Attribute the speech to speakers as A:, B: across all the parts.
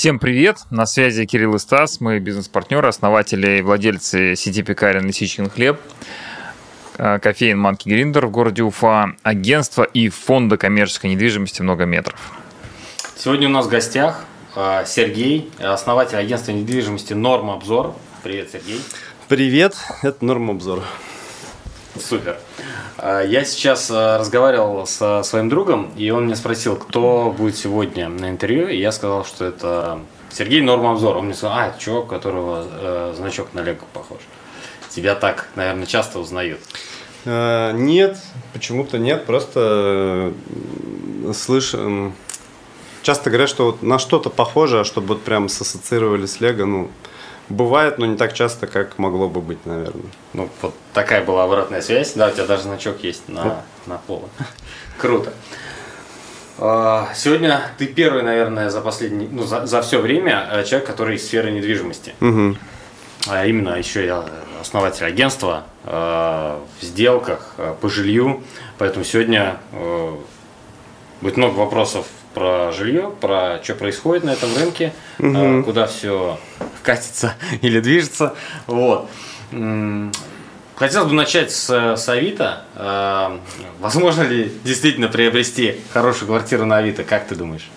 A: Всем привет! На связи Кирилл и Стас. Мы бизнес-партнеры, основатели и владельцы сети пекарен «Лисичкин хлеб», э, кофеин «Манки Гриндер» в городе Уфа, агентство и фонда коммерческой недвижимости «Много метров».
B: Сегодня у нас в гостях э, Сергей, основатель агентства недвижимости «Норм Обзор». Привет, Сергей.
C: Привет, это Норм Обзор.
B: Супер. А, я сейчас а, разговаривал со своим другом, и он меня спросил, кто будет сегодня на интервью, и я сказал, что это Сергей Нормобзор. Он мне сказал, а, это чувак, у которого э, значок на Лего похож. Тебя так, наверное, часто узнают.
C: А, нет, почему-то нет, просто слышим. Часто говорят, что вот на что-то похоже, а чтобы вот прям сассоциировали с Лего, ну, Бывает, но не так часто, как могло бы быть, наверное.
B: Ну, вот такая была обратная связь. Да, у тебя даже значок есть на, на поло. Круто. А, сегодня ты первый, наверное, за последний, ну, за, за все время э, человек, который из сферы недвижимости.
C: Угу.
B: А именно еще я основатель агентства э, в сделках э, по жилью. Поэтому сегодня будет много вопросов про жилье, про что происходит на этом рынке, угу. куда все катится или движется. Вот. Хотелось бы начать с, с Авито. А, возможно ли действительно приобрести хорошую квартиру на Авито? Как ты думаешь?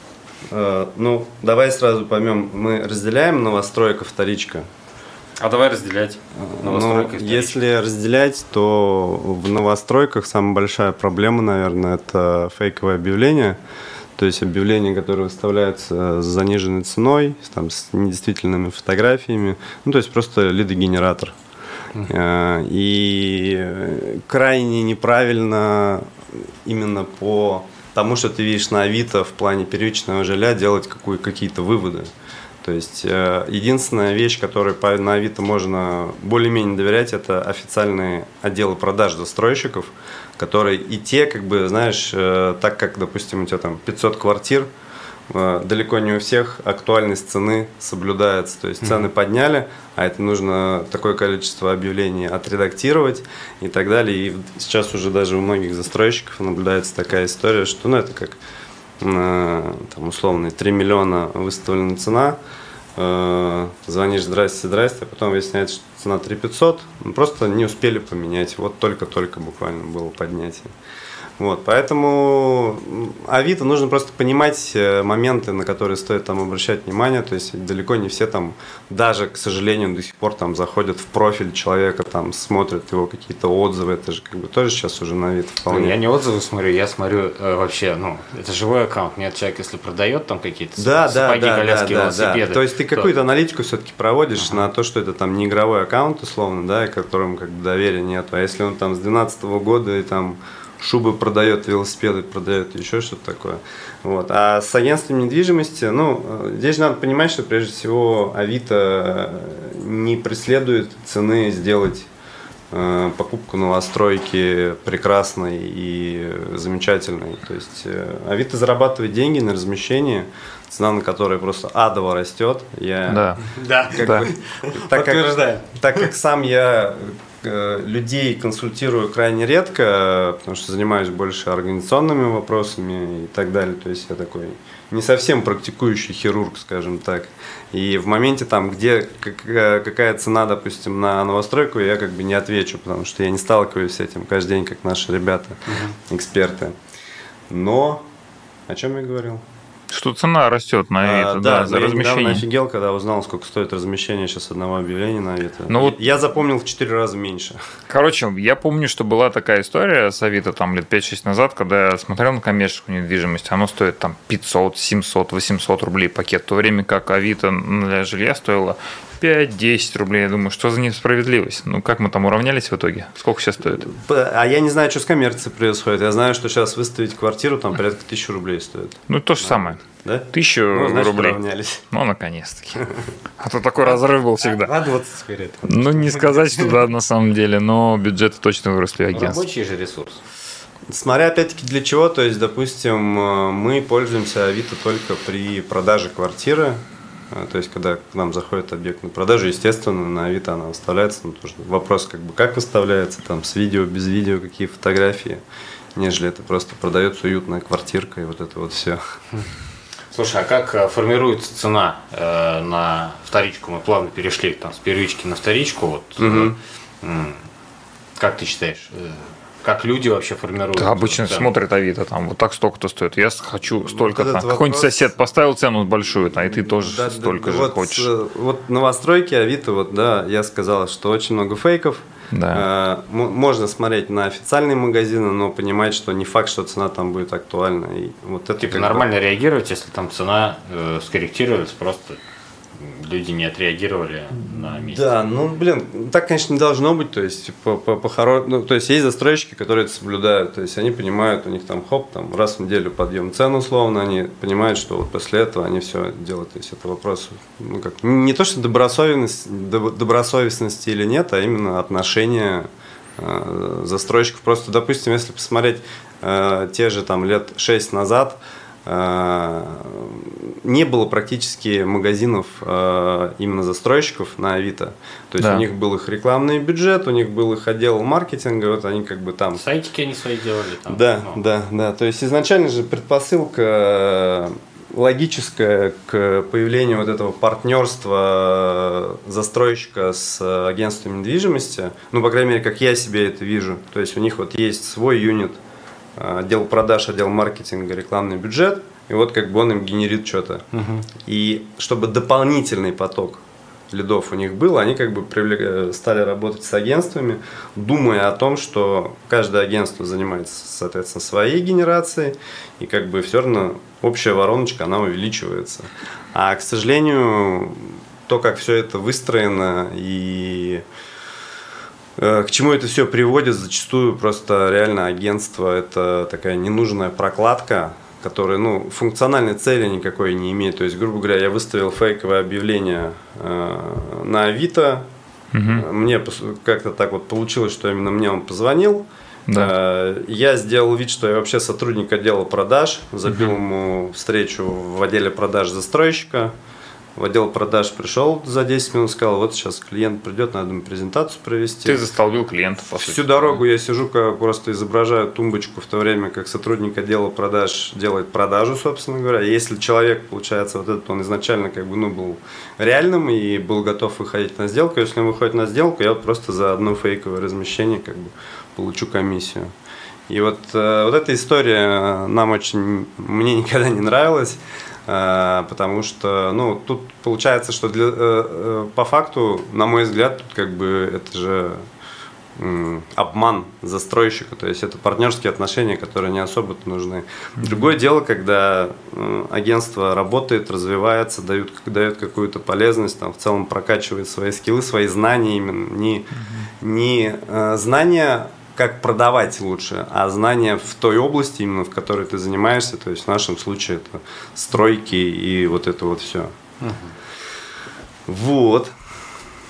C: А, ну, давай сразу поймем. Мы разделяем новостройка, вторичка.
B: А давай разделять.
C: Ну, если разделять, то в новостройках самая большая проблема, наверное, это фейковое объявление. То есть объявления, которые выставляются с заниженной ценой, там, с недействительными фотографиями, ну, то есть просто лидогенератор. Uh-huh. И крайне неправильно именно по тому, что ты видишь на Авито в плане первичного жилья, делать какую, какие-то выводы. То есть э, единственная вещь, которой на Авито можно более-менее доверять, это официальные отделы продаж застройщиков, которые и те, как бы, знаешь, э, так как, допустим, у тебя там 500 квартир, э, далеко не у всех актуальность цены соблюдается. То есть цены mm-hmm. подняли, а это нужно такое количество объявлений отредактировать и так далее. И сейчас уже даже у многих застройщиков наблюдается такая история, что ну, это как там, условно 3 миллиона выставлена цена, э, звонишь здрасте, здрасте, а потом выясняется, что цена 3 500, ну, просто не успели поменять, вот только-только буквально было поднятие. Вот, поэтому Авито нужно просто понимать э, моменты, на которые стоит там обращать внимание. То есть далеко не все там, даже, к сожалению, до сих пор там заходят в профиль человека, там смотрят его какие-то отзывы. Это же как бы тоже сейчас уже на Авито
B: вполне. Я не отзывы смотрю, я смотрю э, вообще, ну, это живой аккаунт. Нет, человек, если продает там какие-то
C: да, сапоги, да, коляски, да, велосипеды. Да. То есть ты то... какую-то аналитику все-таки проводишь ага. на то, что это там не игровой аккаунт, условно, да, которым как бы доверия нет. А если он там с 2012 года и там шубы продает, велосипеды продает, еще что-то такое. Вот. А с агентством недвижимости, ну, здесь надо понимать, что прежде всего Авито не преследует цены сделать э, покупку новостройки прекрасной и замечательной. То есть э, Авито зарабатывает деньги на размещении, цена на которой просто адово растет.
B: Я, да, да,
C: как да. Бы, так, как, так как сам я Э, людей консультирую крайне редко, потому что занимаюсь больше организационными вопросами и так далее. То есть я такой не совсем практикующий хирург, скажем так. И в моменте там, где какая цена, допустим, на новостройку, я как бы не отвечу, потому что я не сталкиваюсь с этим каждый день, как наши ребята, эксперты. Но о чем я говорил?
A: Что цена растет на Авито, а, да, да, за размещение.
C: Я офигел, когда узнал, сколько стоит размещение сейчас одного объявления на Авито. Ну, вот... Я запомнил в 4 раза меньше.
A: Короче, я помню, что была такая история с Авито там лет 5-6 назад, когда я смотрел на коммерческую недвижимость, оно стоит там 500, 700, 800 рублей пакет, в то время как Авито для жилья стоило 5-10 рублей. Я думаю, что за несправедливость? Ну, как мы там уравнялись в итоге? Сколько сейчас стоит?
C: А я не знаю, что с коммерцией происходит. Я знаю, что сейчас выставить квартиру там порядка тысячи рублей стоит.
A: Ну, то же самое. Да? Тысячу ну, значит, рублей. Уравнялись. Ну, наконец-таки. А то такой разрыв был всегда.
B: Радоваться теперь
A: Ну, не сказать, что да, на самом деле, но бюджеты точно выросли агентств.
B: Рабочий же ресурс.
C: Смотря опять-таки для чего, то есть, допустим, э, мы пользуемся Авито только при продаже квартиры, а, то есть, когда к нам заходит объект на продажу, естественно, на Авито она выставляется. Ну, тоже вопрос, как бы, как выставляется, там, с видео, без видео, какие фотографии, нежели это просто продается уютная квартирка и вот это вот все.
B: Слушай, а как э, формируется цена э, на вторичку? Мы плавно перешли там с первички на вторичку. Вот, угу. э, как ты считаешь? Э, как люди вообще формируют?
A: Да, обычно цену? смотрят Авито, там вот так столько-то стоит. Я хочу столько-то. Вот Какой-нибудь вопрос... сосед поставил цену большую, а и ты тоже да, столько да, же
C: вот,
A: хочешь.
C: Вот новостройки Авито, вот да, я сказал, что очень много фейков. Да. Э, можно смотреть на официальные магазины, но понимать, что не факт, что цена там будет актуальна. И вот это
B: типа нормально реагировать, если там цена э, скорректировалась, просто люди не отреагировали на месте.
C: Да, ну, блин, так, конечно, не должно быть. То есть, по, по, по хоро... ну, то есть, есть застройщики, которые это соблюдают. То есть, они понимают, у них там хоп, там раз в неделю подъем цен условно, они понимают, что вот после этого они все делают. То есть, это вопрос, ну, как, не то, что добросовестность, добросовестности или нет, а именно отношение э, застройщиков. Просто, допустим, если посмотреть э, те же там лет 6 назад, э, не было практически магазинов э, именно застройщиков на Авито. То есть да. у них был их рекламный бюджет, у них был их отдел маркетинга, вот они как бы там.
B: Сайтики они свои делали там.
C: Да, ну. да, да. То есть изначально же предпосылка э, логическая к появлению вот этого партнерства застройщика с агентством недвижимости, ну, по крайней мере, как я себе это вижу. То есть у них вот есть свой юнит, э, отдел продаж, отдел маркетинга, рекламный бюджет – и вот как бы он им генерит что-то. Угу. И чтобы дополнительный поток лидов у них был, они как бы привлек... Э, стали работать с агентствами, думая о том, что каждое агентство занимается, соответственно, своей генерацией, и как бы все равно общая вороночка, она увеличивается. А, к сожалению, то, как все это выстроено и э, к чему это все приводит, зачастую просто реально агентство это такая ненужная прокладка, который, ну, функциональной цели никакой не имеет. То есть, грубо говоря, я выставил фейковое объявление э, на Авито. Угу. Мне как-то так вот получилось, что именно мне он позвонил. Да. Э, я сделал вид, что я вообще сотрудник отдела продаж, забил угу. ему встречу в отделе продаж застройщика в отдел продаж пришел за 10 минут, сказал, вот сейчас клиент придет, надо ему презентацию провести.
A: Ты застолбил клиента,
C: по сути. Всю дорогу я сижу, просто изображаю тумбочку в то время, как сотрудник отдела продаж делает продажу, собственно говоря. Если человек, получается, вот этот, он изначально как бы, ну, был реальным и был готов выходить на сделку, если он выходит на сделку, я вот просто за одно фейковое размещение как бы получу комиссию. И вот, э, вот эта история нам очень, мне никогда не нравилась. Э, потому что, ну, тут получается, что для, э, э, по факту, на мой взгляд, тут как бы это же обман застройщика, то есть это партнерские отношения, которые не особо нужны. Другое дело, когда агентство работает, развивается, дает, дает какую-то полезность, там, в целом прокачивает свои скиллы, свои знания именно, не, не знания как продавать лучше, а знания в той области, именно в которой ты занимаешься, то есть в нашем случае это стройки и вот это вот все. Угу. Вот.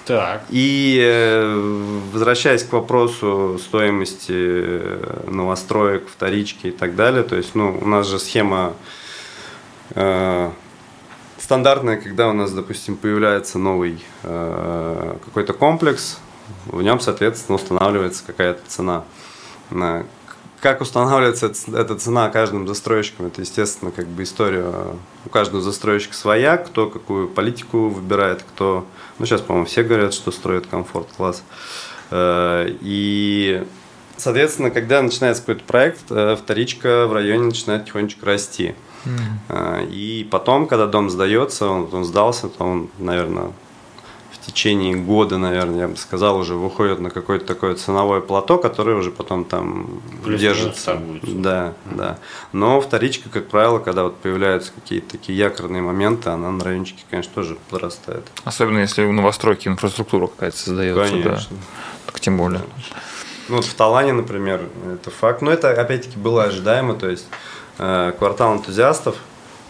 B: Так.
C: И э, возвращаясь к вопросу стоимости э, новостроек, вторички и так далее, то есть, ну, у нас же схема э, стандартная, когда у нас, допустим, появляется новый э, какой-то комплекс, в нем, соответственно, устанавливается какая-то цена. Как устанавливается эта цена каждым застройщиком, это, естественно, как бы история у каждого застройщика своя, кто какую политику выбирает, кто... Ну, сейчас, по-моему, все говорят, что строят комфорт-класс. Э, и, соответственно, когда начинается какой-то проект, э, вторичка в районе начинает тихонечко расти. Mm. И потом, когда дом сдается, он, он сдался, то он, наверное, в течение года, наверное, я бы сказал, уже выходит на какое-то такое ценовое плато, которое уже потом там Плюс держится. Да, mm-hmm. да. Но вторичка, как правило, когда вот появляются какие-то такие якорные моменты, она на райончике, конечно, тоже подрастает.
A: Особенно если в новостройке инфраструктура какая-то создается. Конечно. Да. Так тем более.
C: Ну вот в Талане, например, это факт. Но это опять-таки было ожидаемо, то есть э, квартал энтузиастов,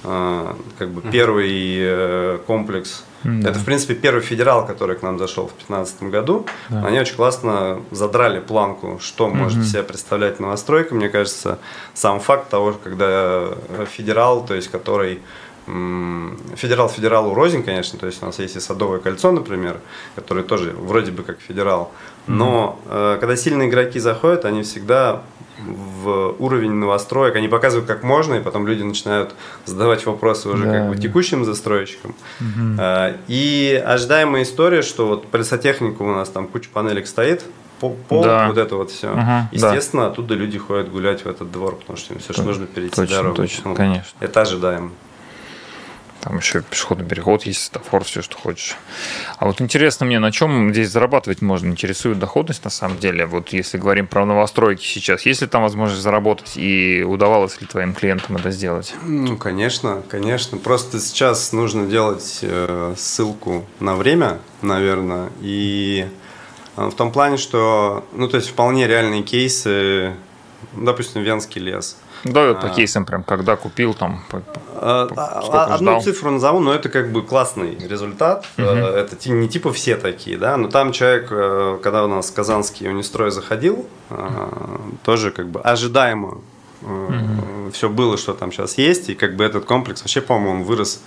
C: как бы первый э, комплекс да. Это, в принципе, первый федерал, который к нам зашел в 2015 году. Да. Они очень классно задрали планку, что угу. может себе представлять новостройка. Мне кажется, сам факт того, когда федерал, то есть который Федерал федералу рознь, конечно, то есть у нас есть и Садовое кольцо, например, который тоже вроде бы как федерал, но mm-hmm. э, когда сильные игроки заходят, они всегда в уровень новостроек, они показывают, как можно, и потом люди начинают задавать вопросы уже да, как бы текущим застройщикам. Угу. И ожидаемая история, что вот по лесотехнику у нас там куча панелек стоит, пол, да. вот это вот все. Угу, Естественно, да. оттуда люди ходят гулять в этот двор, потому что им все же нужно перейти
A: точно,
C: дорогу.
A: Точно, ну, конечно.
C: Это ожидаемо.
A: Там еще пешеходный переход есть, светофор, все, что хочешь. А вот интересно мне, на чем здесь зарабатывать можно? Интересует доходность на самом деле? Вот если говорим про новостройки сейчас, есть ли там возможность заработать и удавалось ли твоим клиентам это сделать?
C: Ну, конечно, конечно. Просто сейчас нужно делать э, ссылку на время, наверное, и э, в том плане, что, ну, то есть вполне реальные кейсы, допустим, Венский лес –
A: да, по а. кейсам прям, когда купил там.
C: А, а, одну цифру назову, но это как бы классный результат. Угу. Это не типа все такие, да, но там человек, э, когда у нас казанский унистрой заходил, тоже как бы ожидаемо угу. все было, что там сейчас есть, и как бы этот комплекс вообще, по-моему, вырос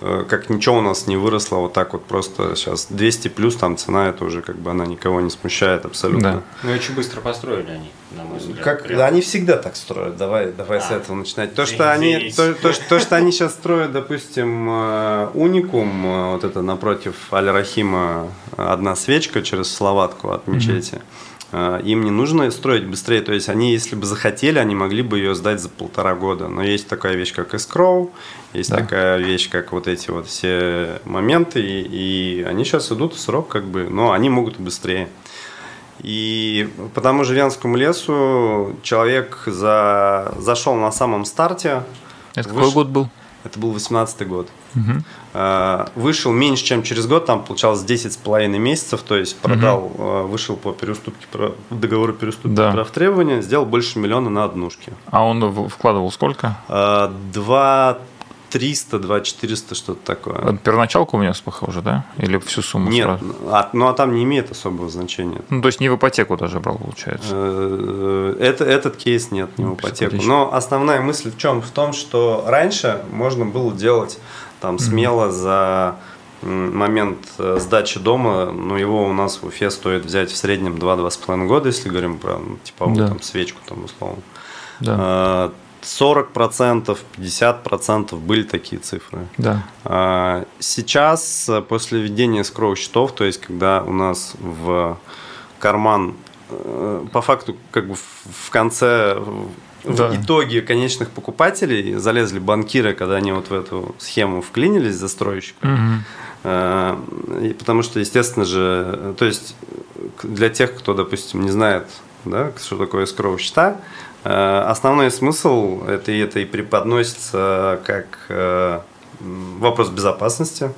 C: как ничего у нас не выросло, вот так вот просто сейчас 200 плюс, там цена это уже как бы она никого не смущает абсолютно. Да.
B: Ну очень быстро построили они, на мой взгляд.
C: Как, да, они всегда так строят, давай, давай а, с этого начинать. То, что они, то, то, то, что они сейчас строят, допустим, э, уникум, э, вот это напротив Аль-Рахима одна свечка через Словатку от мечети. Mm-hmm Э, им не нужно строить быстрее. То есть они, если бы захотели, они могли бы ее сдать за полтора года. Но есть такая вещь, как escrow, есть да. такая вещь, как вот эти вот все моменты, и, и они сейчас идут в срок, как бы, но они могут быстрее. И по тому же Венскому лесу человек за, зашел на самом старте.
A: Это выш... какой год был?
C: Это был 18 год. Угу. Вышел меньше, чем через год, там получалось 10 с половиной месяцев, то есть продал, угу. вышел по переуступке, договору переуступки да. прав требования, сделал больше миллиона на однушке.
A: А он вкладывал сколько?
C: А, два 300, 2 400, что-то такое.
A: Первоначалку у меня похоже, да? Или всю сумму
C: Нет, сразу? А, ну а там не имеет особого значения.
A: Ну, то есть не в ипотеку даже брал, получается?
C: Э, это, этот кейс нет, не в ипотеку. Но основная мысль в чем? В том, что раньше можно было делать там смело за момент э, сдачи дома, ну, его у нас в Уфе стоит взять в среднем 2-2,5 года, если говорим про ну, типовую да. там, свечку, там, условно. Да. 40%, 50% были такие цифры.
A: Да.
C: А, сейчас, э, после введения скроу счетов, то есть когда у нас в карман, э, по факту, как бы в конце, да. в итоге конечных покупателей залезли банкиры, когда они вот в эту схему вклинились, застройщика. Угу. И потому что, естественно же, то есть для тех, кто, допустим, не знает, да, что такое скроу счета, Э, основной смысл это, это и преподносится как э, вопрос безопасности.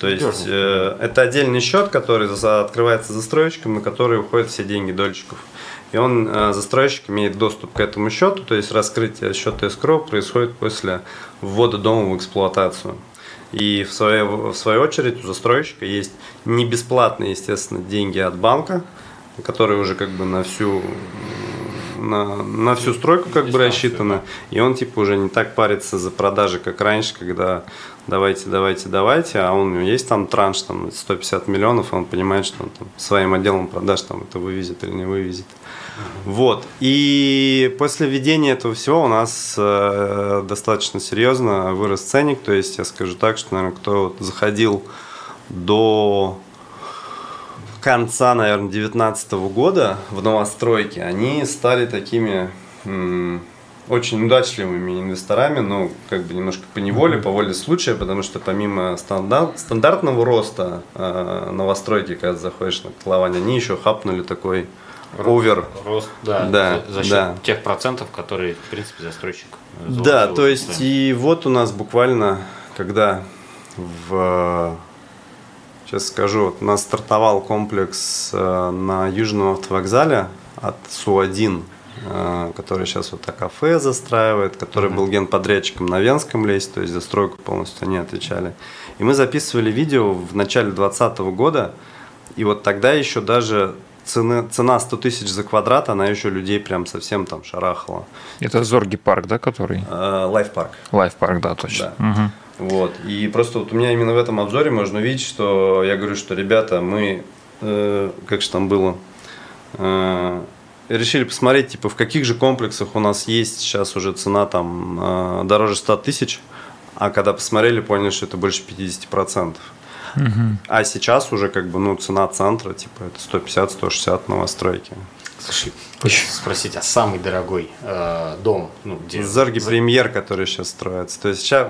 C: То есть э, это отдельный счет, который открывается застройщиком, на который уходят все деньги дольщиков. И он, э, застройщик, имеет доступ к этому счету, то есть раскрытие счета escrow происходит после ввода дома в эксплуатацию. И в свою, в свою очередь у застройщика есть не бесплатные, естественно, деньги от банка, которые уже как бы на всю на, на всю стройку как бы рассчитано, и он типа уже не так парится за продажи, как раньше, когда давайте, давайте, давайте, а он, у него есть там транш, там 150 миллионов, и он понимает, что он там своим отделом продаж там это вывезет или не вывезет. Вот. И после введения этого всего у нас э, достаточно серьезно вырос ценник. То есть я скажу так, что, наверное, кто заходил до конца, наверное, 2019 года в новостройке, они стали такими очень удачливыми инвесторами, ну, как бы немножко по неволе, по воле случая, потому что помимо стандарт, стандартного роста э, новостройки, когда заходишь на котлование, они еще хапнули такой овер.
B: Рост, да, да за, за счет да. тех процентов, которые, в принципе, застройщик.
C: Да, то есть, и вот у нас буквально, когда в Сейчас скажу, вот у нас стартовал комплекс э, на Южном автовокзале от Су-1, э, который сейчас вот кафе застраивает, который mm-hmm. был генподрядчиком на Венском лесе, то есть за стройку полностью они отвечали. И мы записывали видео в начале 2020 года, и вот тогда еще даже цена, цена 100 тысяч за квадрат, она еще людей прям совсем там шарахала.
A: Это Зорге парк, да, который?
C: Лайф парк.
A: Лайф парк, да, точно. Да. Угу.
C: Вот. И просто вот у меня именно в этом обзоре можно увидеть, что я говорю, что ребята, мы, э, как же там было, э, решили посмотреть, типа, в каких же комплексах у нас есть сейчас уже цена там э, дороже 100 тысяч, а когда посмотрели, поняли, что это больше 50%. Угу. А сейчас уже как бы, ну, цена центра, типа, это 150-160 новостройки.
B: Слушай, хочется спросить, а самый дорогой э, дом, ну,
C: где... Зорги Премьер, который сейчас строится. То есть сейчас,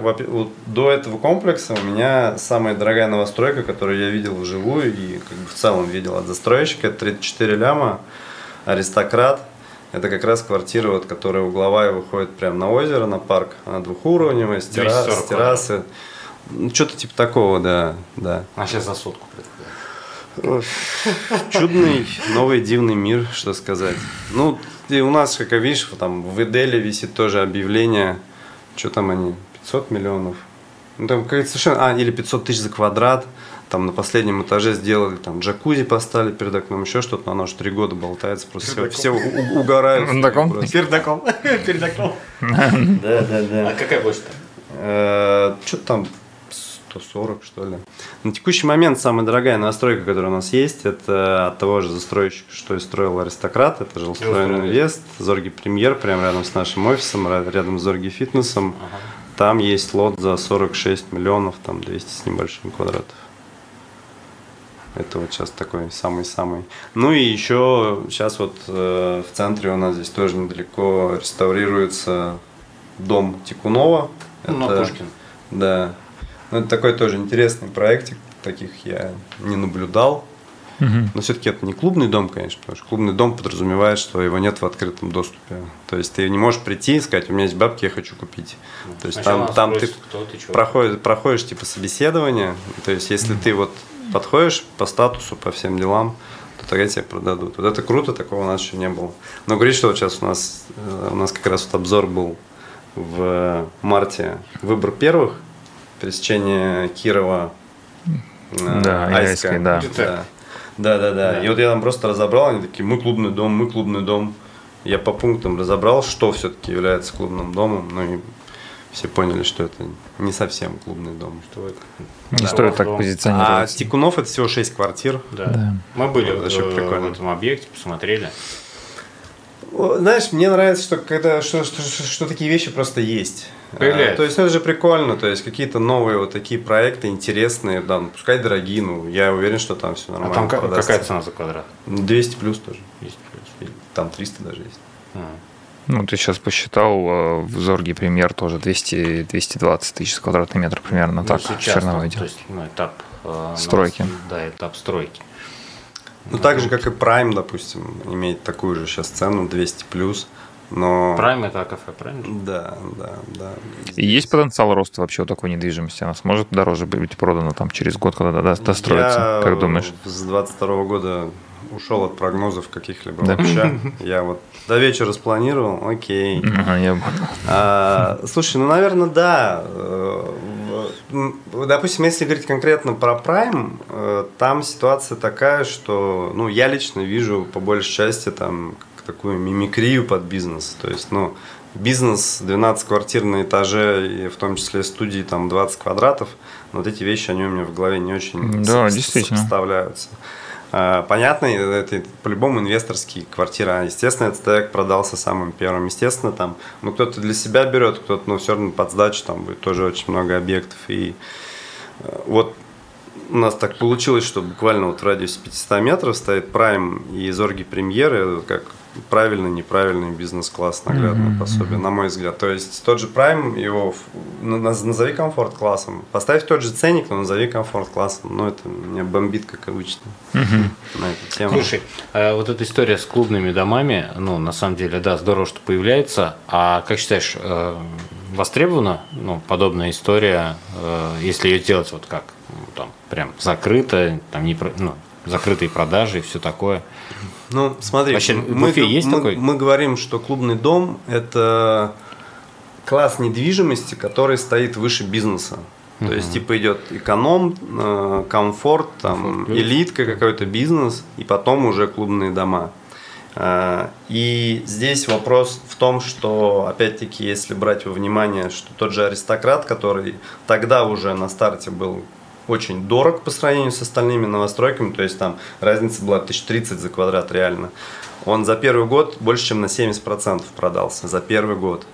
C: до этого комплекса у меня самая дорогая новостройка, которую я видел вживую и как бы в целом видел от застройщика, это 34 ляма, аристократ. Это как раз квартира, вот, которая угловая выходит прямо на озеро, на парк. Она двухуровневая, с, террас, с террасы. Ну, что-то типа такого, да, да.
B: А сейчас за сотку
C: Чудный, новый, дивный мир, что сказать. Ну, и у нас, как видишь, там в Эделе висит тоже объявление, что там они, 500 миллионов. Ну, там какая-то совершенно, а, или 500 тысяч за квадрат. Там на последнем этаже сделали, там джакузи поставили перед окном, еще что-то, но оно уже три года болтается, просто все, все угорают.
B: Перед окном? Перед окном. Да, да, да. А какая площадь там?
C: Э, что-то там 140, что ли. На текущий момент самая дорогая настройка, которая у нас есть, это от того же застройщика, что и строил Аристократ, это жилстройный инвест, Зорги Премьер, прямо рядом с нашим офисом, рядом с Зорги Фитнесом. Ага. Там есть лот за 46 миллионов, там 200 с небольшим квадратов. Это вот сейчас такой самый-самый. Ну и еще сейчас вот э, в центре у нас здесь тоже недалеко реставрируется дом Тикунова.
B: Ну, это, на Пушкин.
C: Да, ну, это такой тоже интересный проектик, таких я не наблюдал. Угу. Но все-таки это не клубный дом, конечно, потому что клубный дом подразумевает, что его нет в открытом доступе. То есть ты не можешь прийти и сказать, у меня есть бабки, я хочу купить. Ну, то есть там, там ты, кто, ты проходишь, проходишь типа собеседование. То есть если ты вот подходишь по статусу, по всем делам, то тогда тебе продадут. Вот это круто, такого у нас еще не было. Но говорит, что вот сейчас у нас, э, у нас как раз вот обзор был в марте выбор первых пересечение Кирова,
A: э, да, Айска. да.
C: да. Да, да, да. И вот я там просто разобрал, они такие, мы клубный дом, мы клубный дом. Я по пунктам разобрал, что все-таки является клубным домом, ну и все поняли, что это не совсем клубный дом. Что это?
A: Не да, стоит так позиционировать.
C: А Тикунов это всего 6 квартир.
B: Да. да. Мы были вот, в, в этом объекте, посмотрели.
C: Знаешь, мне нравится, что когда что, что, что, что такие вещи просто есть. А, то есть ну, это же прикольно, то есть какие-то новые вот такие проекты интересные, да, ну, пускай дорогие, ну я уверен, что там все нормально.
B: А там продастся. какая цена за квадрат?
C: 200 плюс тоже. 200 плюс. Там 300 даже есть. А.
A: Ну, ты сейчас посчитал, э, в Зорге пример тоже 200, 220 тысяч квадратный метр примерно ну, так, сейчас, черновой
B: То есть, ну, этап
A: э, стройки. Нас,
B: да, этап стройки.
C: Ну, так же, как и Prime, допустим, имеет такую же сейчас цену, 200 плюс. Но...
B: Prime это кафе, правильно?
C: Да, да, да.
A: И есть потенциал роста вообще у такой недвижимости? Она сможет дороже быть продана там через год, когда достроится? Я как думаешь?
C: С 22 года ушел от прогнозов каких-либо да? вообще. Я вот до вечера спланировал, окей.
A: Ага, я
C: а, слушай, ну, наверное, да. Э, допустим, если говорить конкретно про Prime, э, там ситуация такая, что ну, я лично вижу по большей части там такую мимикрию под бизнес. То есть, ну, бизнес 12 квартир на этаже, и в том числе студии там 20 квадратов, вот эти вещи, они у меня в голове не очень
A: да, действительно.
C: сопоставляются. А, понятно, это по-любому инвесторские квартиры. А, естественно, этот стояк продался самым первым. Естественно, там, ну, кто-то для себя берет, кто-то, ну, все равно под сдачу, там будет тоже очень много объектов. И э, вот у нас так получилось, что буквально вот в радиусе 500 метров стоит Prime и Зорги Премьеры, как правильный, неправильный бизнес-класс наглядное mm-hmm. пособие, на мой взгляд. То есть тот же Prime, его назови комфорт-классом, поставь тот же ценник, но назови комфорт-классом. Ну, это меня бомбит, как обычно, mm-hmm.
B: на эту тему. Слушай, а вот эта история с клубными домами, ну, на самом деле, да, здорово, что появляется. А как считаешь, э, востребована ну, подобная история, э, если ее делать вот как? Ну, там, прям закрыто, там не, ну, закрытые продажи и все такое.
C: Ну, смотри, Вообще, мы, есть мы, такой? мы говорим, что клубный дом – это класс недвижимости, который стоит выше бизнеса. То uh-huh. есть, типа, идет эконом, э, комфорт, там, комфорт, элитка, какой-то бизнес, и потом уже клубные дома. Э, и здесь вопрос в том, что, опять-таки, если брать во внимание, что тот же аристократ, который тогда уже на старте был очень дорог по сравнению с остальными новостройками, то есть там разница была 1030 за квадрат реально. Он за первый год больше, чем на 70% продался, за первый год.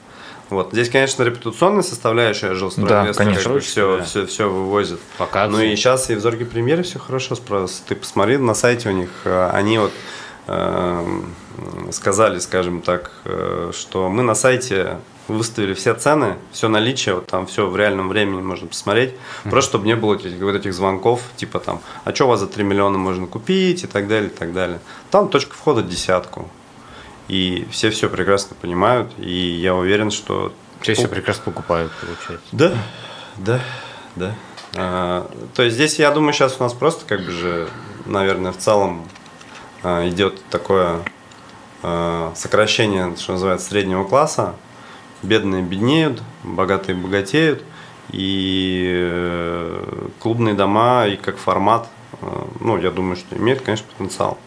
C: Вот. Здесь, конечно, репутационная составляющая жилстройинвестора
A: да, конечно.
C: все,
B: да.
C: все, все вывозит.
B: Показывает.
C: Ну и сейчас и в Зорге Премьере все хорошо справился. Ты посмотри на сайте у них, э, они вот э, сказали, скажем так, э, что мы на сайте выставили все цены, все наличие, вот там все в реальном времени можно посмотреть, mm-hmm. просто чтобы не было этих, вот этих звонков, типа там, а что у вас за 3 миллиона можно купить и так далее, и так далее. Там точка входа десятку. И все все прекрасно понимают, и я уверен, что...
B: Все все прекрасно покупают, получается.
C: Да, да, да. А, то есть здесь, я думаю, сейчас у нас просто как бы же, наверное, в целом а, идет такое а, сокращение, что называется, среднего класса. Бедные беднеют, богатые богатеют. И э, клубные дома, и как формат, э, ну, я думаю, что имеет, конечно, потенциал.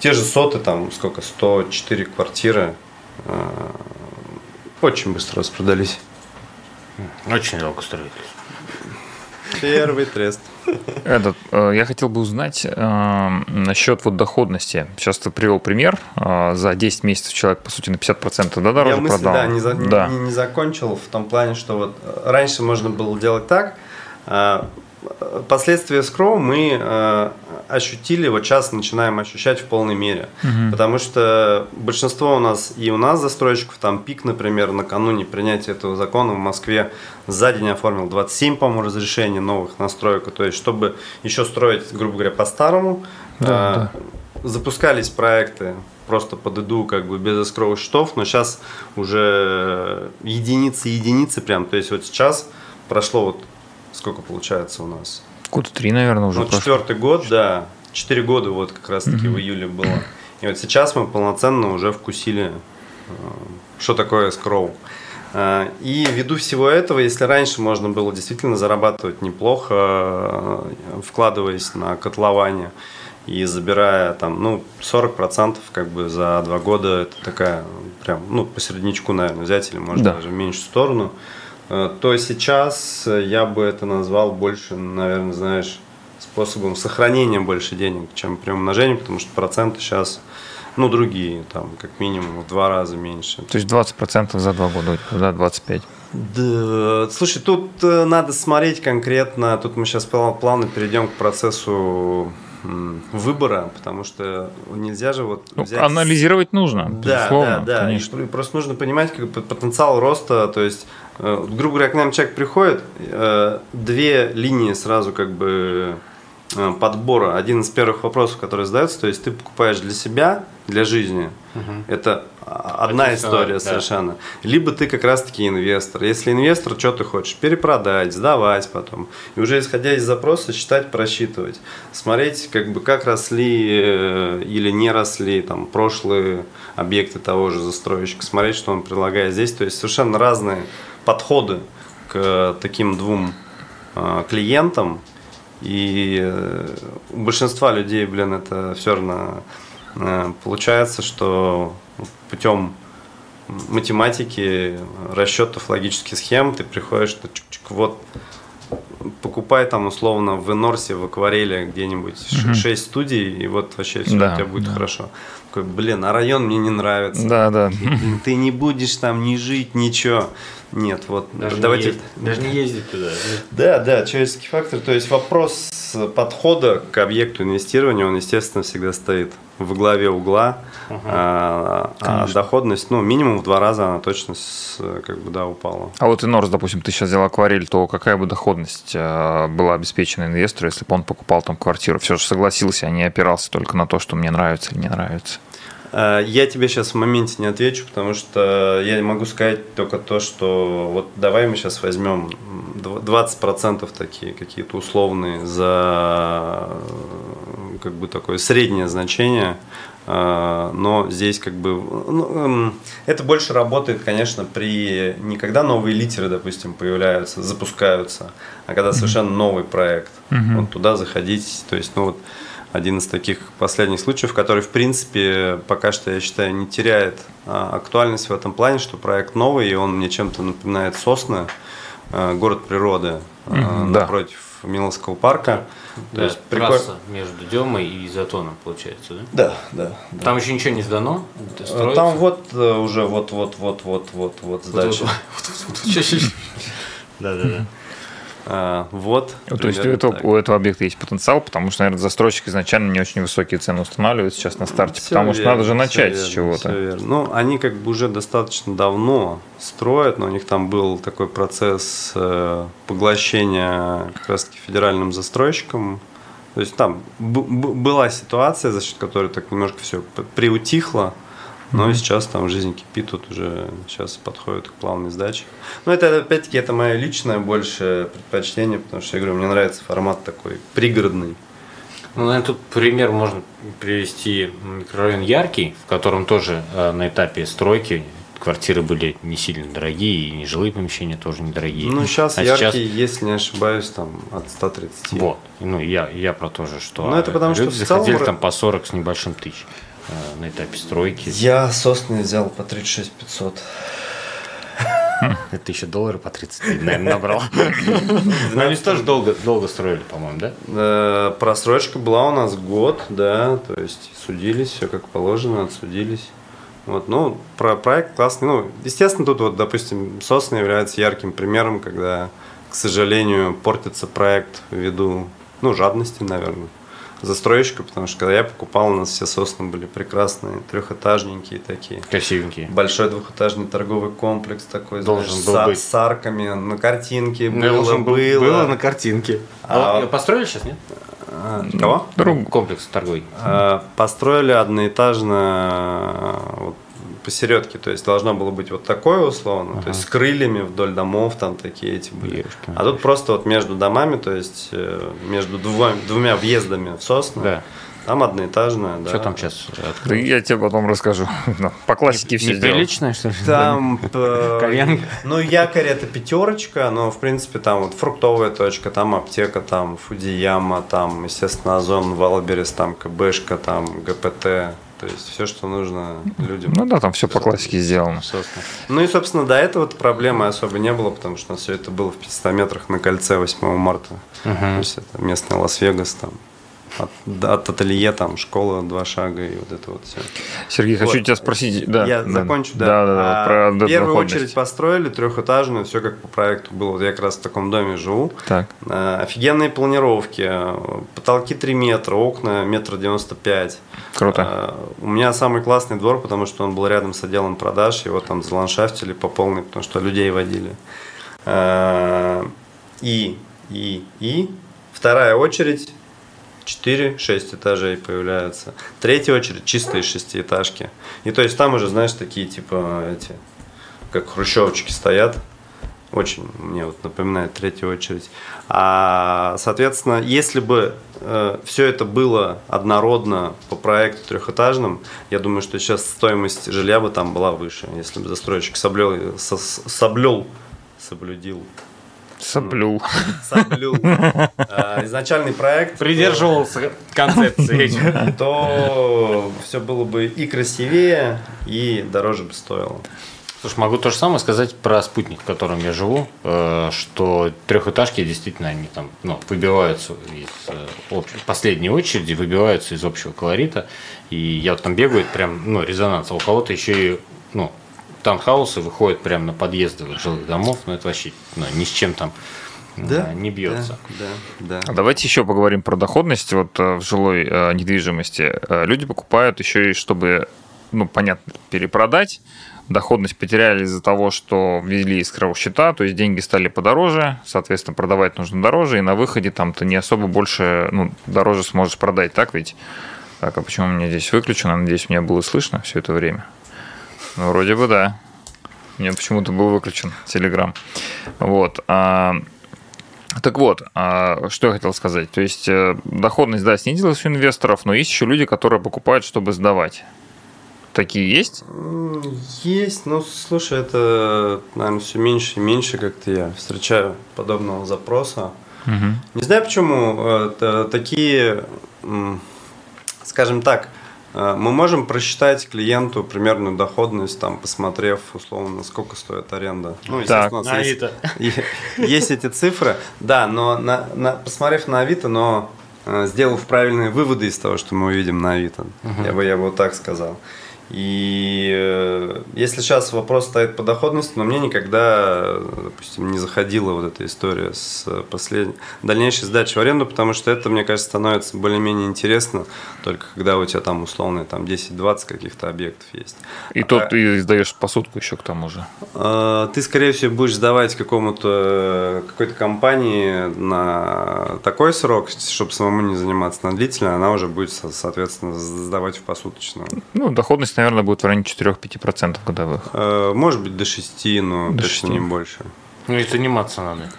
C: Те же соты, там, сколько, 104 квартиры, э, очень быстро распродались.
B: Очень жалко строить.
C: Первый трест.
A: Этот, э, я хотел бы узнать э, насчет вот доходности. Сейчас ты привел пример. Э, за 10 месяцев человек, по сути, на 50% да, дороже
C: я мысль,
A: продал.
C: Да, не, за,
A: да.
C: Не, не закончил в том плане, что вот э, раньше можно было делать так. Э, Последствия скроу мы э, ощутили, вот сейчас начинаем ощущать в полной мере.
A: Мгм.
C: Потому что большинство у нас, и у нас застройщиков, там пик, например, накануне принятия этого закона в Москве за день оформил 27, по-моему, разрешений новых настроек. То есть, чтобы еще строить, грубо говоря, по-старому,
A: Да,
C: э, запускались проекты просто под иду, как бы без эскроу счетов, но сейчас уже единицы единицы прям. То есть, вот сейчас прошло вот сколько получается у нас?
A: Года три, наверное, уже
C: Ну,
A: прошло.
C: четвертый год, да. Четыре года вот как раз таки в июле было. И вот сейчас мы полноценно уже вкусили, э, что такое скроу. Э, И ввиду всего этого, если раньше можно было действительно зарабатывать неплохо, э, вкладываясь на котлование и забирая там, ну, 40% как бы за два года, это такая прям, ну, по середнячку, наверное, взять или может
A: Да.
C: даже в меньшую сторону, то сейчас я бы это назвал больше, наверное, знаешь, способом сохранения больше денег, чем приумножения, потому что проценты сейчас, ну, другие, там, как минимум в два раза меньше.
A: То есть 20% за два года, да, 25.
C: Да, слушай, тут э, надо смотреть конкретно, тут мы сейчас плавно перейдем к процессу выбора, потому что нельзя же вот
A: Ну,
C: взять...
A: анализировать нужно,
C: Да,
A: безусловно,
C: да, да.
A: конечно.
C: И просто нужно понимать как бы, потенциал роста. То есть, э, грубо говоря, к нам человек приходит, э, две линии сразу как бы э, подбора. Один из первых вопросов, который задается, то есть ты покупаешь для себя, для жизни. Это а, одна
B: Это
C: история
B: да.
C: совершенно. Либо ты как раз-таки инвестор. Если инвестор, что ты хочешь? Перепродать, сдавать потом. И уже исходя из запроса считать, просчитывать. Смотреть, как бы как росли э, или не росли там прошлые объекты того же застройщика. Смотреть, что он предлагает здесь. То есть совершенно разные подходы к таким двум э, клиентам. И э, у большинства людей, блин, это все равно э, получается, что путем математики, расчетов логических схем ты приходишь, что чик-чик, вот покупай там условно в Энорсе, в акварели где-нибудь 6 студий, и вот вообще все
A: Да,
C: у тебя будет
A: да.
C: хорошо. Такой, блин, а район мне не нравится.
A: Да, да.
C: Ты не будешь там ни жить, ничего. Нет, вот
B: Даже,
C: давайте.
B: не ездить, даже не ездить туда.
C: Да, да, человеческий фактор. То есть вопрос подхода к объекту инвестирования, он, естественно, всегда стоит в главе угла. А, а
A: Конечно.
C: доходность, ну, минимум в два раза она точно с, как бы, да, упала.
A: А вот Инорс, допустим, ты сейчас взял акварель, то какая бы доходность э, была обеспечена инвестору, если бы он покупал там квартиру? Все же согласился, а не опирался только на то, что мне нравится или не нравится.
C: А, Я тебе сейчас в моменте не отвечу, потому что я могу сказать только то, что вот давай мы сейчас возьмем дв- 20% такие какие-то условные за э, как бы такое среднее значение, А, но здесь как бы ну, эм, это больше работает, конечно, при не когда новые литеры, допустим, появляются, запускаются, а когда совершенно новый проект. Вот туда заходить, то есть, ну вот один из таких последних случаев, который, в принципе, пока что, я считаю, не теряет а, актуальность в этом плане, что проект новый, и он мне чем-то напоминает Сосны, а, город природы, а,
A: Мгм, да.
C: напротив
B: Миловского парка. Да, То есть трасса приколь... между Демой и Затоном, получается, да?
C: Да, да. да.
B: Там еще ничего не сдано?
C: Там вот э, уже вот-вот-вот-вот-вот-вот сдача.
B: Да, да, да.
C: А, вот.
A: Ну, то есть у этого, у этого объекта есть потенциал, потому что, наверное, застройщик изначально не очень высокие цены устанавливает сейчас на старте, все потому верно, что надо же начать с чего-то.
C: Ну, они как бы уже достаточно давно строят, но у них там был такой процесс э, поглощения как раз-таки федеральным застройщиком. То есть там была ситуация, за счет которой так немножко все приутихло, но mm-hmm. сейчас там жизнь кипит, тут уже сейчас подходит к плавной сдаче. Но это, опять-таки, это мое личное больше предпочтение, потому что, я говорю, мне нравится формат такой пригородный.
B: Ну, наверное, тут пример можно привести микрорайон Яркий, в котором тоже э, на этапе стройки квартиры были не сильно дорогие, и нежилые помещения тоже недорогие.
C: Ну, сейчас а Яркий, сейчас... если не ошибаюсь, там от 130.
B: Вот. Ну, я, я про то же, что
C: ну, это потому,
B: люди
C: что
B: заходили целом... там по 40 с небольшим тысяч. Э, на этапе стройки?
C: Я сосны взял по 36 500.
B: Это еще доллары по 30, наверное, набрал. Но они тоже долго, долго строили, по-моему, да?
C: Э, просрочка была у нас год, да, то есть судились, все как положено, отсудились. Вот, ну, про проект классный. Ну, естественно, тут вот, допустим, сосны является ярким примером, когда, к сожалению, портится проект ввиду, ну, жадности, наверное застройщика, потому что когда я покупал, у нас все сосны были прекрасные, трехэтажненькие такие.
B: Красивенькие.
C: Большой двухэтажный торговый комплекс такой,
B: Должен знаешь, был с, быть.
C: с арками, на картинке было, Должен было.
B: Было на картинке. А, а построили сейчас, нет?
C: А, кого?
B: Друг. Комплекс торговый.
C: А, построили одноэтажно вот, посередке, то есть должно было быть вот такое условно, ага. то есть с крыльями вдоль домов там такие эти были. Девушка, а тут просто вот между домами, то есть э, между двумя, двумя въездами в сосны. Да. Там одноэтажная, да.
B: Что там сейчас?
A: Да я тебе потом расскажу. По классике все
B: Неприличное, что ли?
C: Там, ну, якорь это пятерочка, но, в принципе, там вот фруктовая точка, там аптека, там Фудияма, там, естественно, Озон, Валберес, там КБшка, там ГПТ, то есть все, что нужно людям.
A: Ну да, там все по классике сделано.
C: Собственно. Ну и, собственно, до этого проблемы особо не было, потому что все это было в 500 метрах на кольце 8 марта. Угу. То есть это местный Лас-Вегас там от, от ателье там школа два шага и вот это вот все.
A: Сергей, вот. хочу тебя спросить, да.
C: Я да, закончу, да.
A: Да, да, да.
C: А, про в первую очередь построили трехэтажную, все как по проекту было. Вот я как раз в таком доме живу.
A: Так.
C: А, офигенные планировки, потолки 3 метра, окна метр девяносто пять.
A: Круто. А,
C: у меня самый классный двор, потому что он был рядом с отделом продаж, его там заландшафтили по полной, потому что людей водили. А, и, и, и вторая очередь 4-6 этажей появляются. Третья очередь чистые шестиэтажки. И то есть там уже, знаешь, такие типа эти, как хрущевочки стоят. Очень мне вот напоминает третья очередь. А, соответственно, если бы э, все это было однородно по проекту трехэтажным, я думаю, что сейчас стоимость жилья бы там была выше, если бы застройщик соблел, со, соблел соблюдил
A: Соблюл.
C: Соблюл. А, изначальный проект.
B: Придерживался концепции.
C: То все было бы и красивее, и дороже бы стоило.
B: Слушай, могу то же самое сказать про спутник, в котором я живу, э, что трехэтажки действительно они там ну, выбиваются из э, последней очереди, выбиваются из общего колорита. И я вот там бегаю, прям ну, резонанс. А у кого-то еще и ну, таунхаусы выходят прямо на подъезды жилых домов, но это вообще ну, ни с чем там да, не бьется.
C: Да, да,
A: да. Давайте еще поговорим про доходность вот э, в жилой э, недвижимости. Э, люди покупают еще и чтобы, ну, понятно, перепродать. Доходность потеряли из-за того, что ввели искровые счета, то есть деньги стали подороже, соответственно, продавать нужно дороже, и на выходе там ты не особо больше, ну, дороже сможешь продать, так ведь? Так, а почему у меня здесь выключено? Надеюсь, меня было слышно все это время. Ну, вроде бы да. У меня почему-то был выключен Телеграм. Вот. А, так вот, а, что я хотел сказать. То есть э, доходность, да, снизилась у инвесторов, но есть еще люди, которые покупают, чтобы сдавать. Такие есть?
C: Есть, ну слушай, это, наверное, все меньше и меньше как-то я встречаю подобного запроса. Угу. Не знаю почему, это, такие, скажем так, мы можем просчитать клиенту примерную доходность, там, посмотрев, условно, сколько стоит аренда.
A: Ну, естественно,
B: так.
C: есть, есть, есть эти цифры. Да, но на, на, посмотрев на Авито, но э, сделав правильные выводы из того, что мы увидим на Авито, uh-huh. я бы я бы вот так сказал. И э, если сейчас вопрос стоит по доходности, но мне никогда, допустим, не заходила вот эта история с последней, дальнейшей сдачей в аренду, потому что это, мне кажется, становится более-менее интересно только когда у тебя там условные там 10-20 каких-то объектов есть.
A: И а, тут ты сдаешь посудку еще к тому же.
C: Э, ты, скорее всего, будешь сдавать какому-то какой-то компании на такой срок, чтобы самому не заниматься на длительно, она уже будет, соответственно, сдавать в посуточную.
A: Ну, доходность доходность, наверное, будет в районе 4-5% годовых.
C: Э, может быть, до 6, но до точно 6. не больше.
B: Ну и заниматься надо.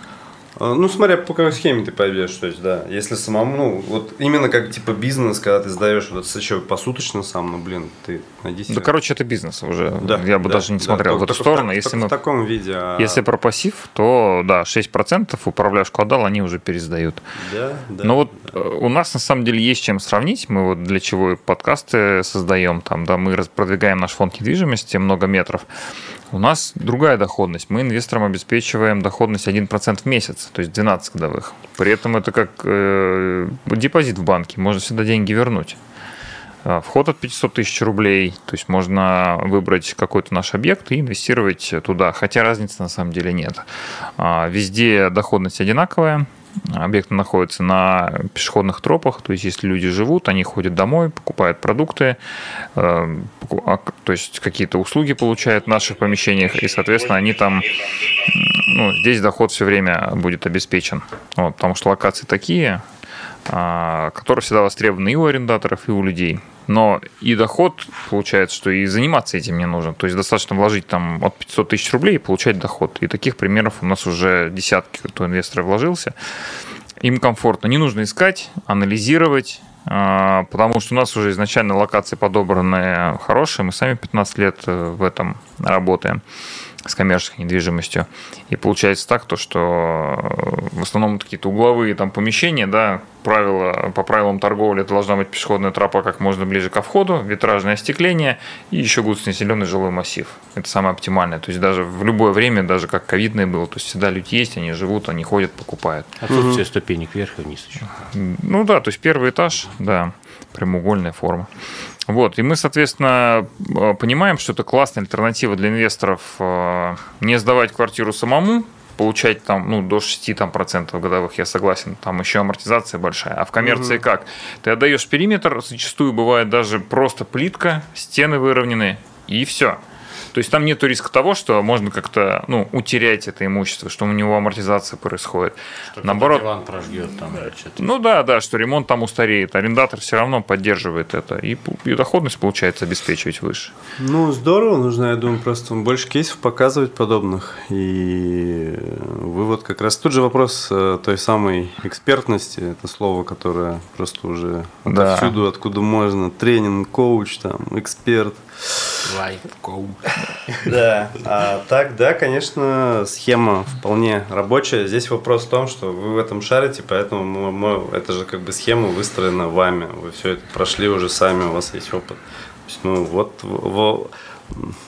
C: А, ну, смотря по какой схеме ты пойдешь, то есть, да, если самому, ну, вот именно как, типа, бизнес, когда ты сдаешь вот это еще посуточно сам, ну, блин, ты найди себе.
A: Да, короче, это бизнес уже, да, я бы да, даже не смотрел да, в эту сторону.
C: В,
A: если мы,
C: в таком виде. А...
A: Если про пассив, то, да, 6% управляшку отдал, они уже пересдают.
C: Да, да.
A: Но вот
C: да.
A: Э, у нас, на самом деле, есть чем сравнить, мы вот для чего подкасты создаем, там, да, мы продвигаем наш фонд недвижимости много метров, у нас другая доходность. Мы инвесторам обеспечиваем доходность 1% в месяц, то есть 12 годовых. При этом это как э, депозит в банке, можно всегда деньги вернуть. А, вход от 500 тысяч рублей, то есть можно выбрать какой-то наш объект и инвестировать туда, хотя разницы на самом деле нет. А, везде доходность одинаковая, Объекты находятся на пешеходных тропах, то есть если люди живут, они ходят домой, покупают продукты, э, а, то есть какие-то услуги получают в наших помещениях, и, соответственно, они там, ну, здесь доход все время будет обеспечен, вот, потому что локации такие, а, которые всегда востребованы и у арендаторов, и у людей но и доход получается, что и заниматься этим не нужно. То есть достаточно вложить там от 500 тысяч рублей и получать доход. И таких примеров у нас уже десятки, кто инвестор вложился. Им комфортно. Не нужно искать, анализировать, а, потому что у нас уже изначально локации подобраны хорошие. Мы сами 15 лет э, в этом работаем с коммерческой недвижимостью. И получается так, то, что э, в основном какие-то угловые там помещения, да, правила, по правилам торговли это должна быть пешеходная тропа как можно ближе ко входу, витражное остекление и еще густонаселенный жилой массив. Это самое оптимальное. То есть даже в любое время, даже как ковидное было, то есть всегда люди есть, они живут, они ходят, покупают.
B: Отсутствие угу. ступенек вверх и вниз еще.
A: Ну да, то есть первый этаж, да, прямоугольная форма. Вот, и мы, соответственно, э, понимаем, что это классная альтернатива для инвесторов э, не сдавать квартиру самому, получать там, ну, до 6 там, процентов годовых, я согласен, там еще амортизация большая. А в коммерции угу. как? Ты отдаешь периметр, зачастую бывает даже просто плитка, стены выровнены, и все. То есть там нет риска того, что можно как-то ну, утерять это имущество, что у него амортизация происходит.
B: Что Наоборот, диван прожгет там.
A: Ну да, да, что ремонт там устареет. Арендатор все равно поддерживает это. И, и доходность получается обеспечивать выше.
C: Ну, здорово. Нужно, я думаю, просто больше кейсов показывать подобных. И вывод как раз... Тут же вопрос э, той самой экспертности. Это слово, которое просто уже да. отовсюду, откуда можно. Тренинг, коуч, там, эксперт.
B: Coach.
C: Да, а так, да, конечно, схема вполне рабочая. Здесь вопрос в том, что вы в этом шарите, поэтому мы, мы, это же как бы схема выстроена вами. Вы все это прошли уже сами, у вас есть опыт. То есть, ну, вот, вот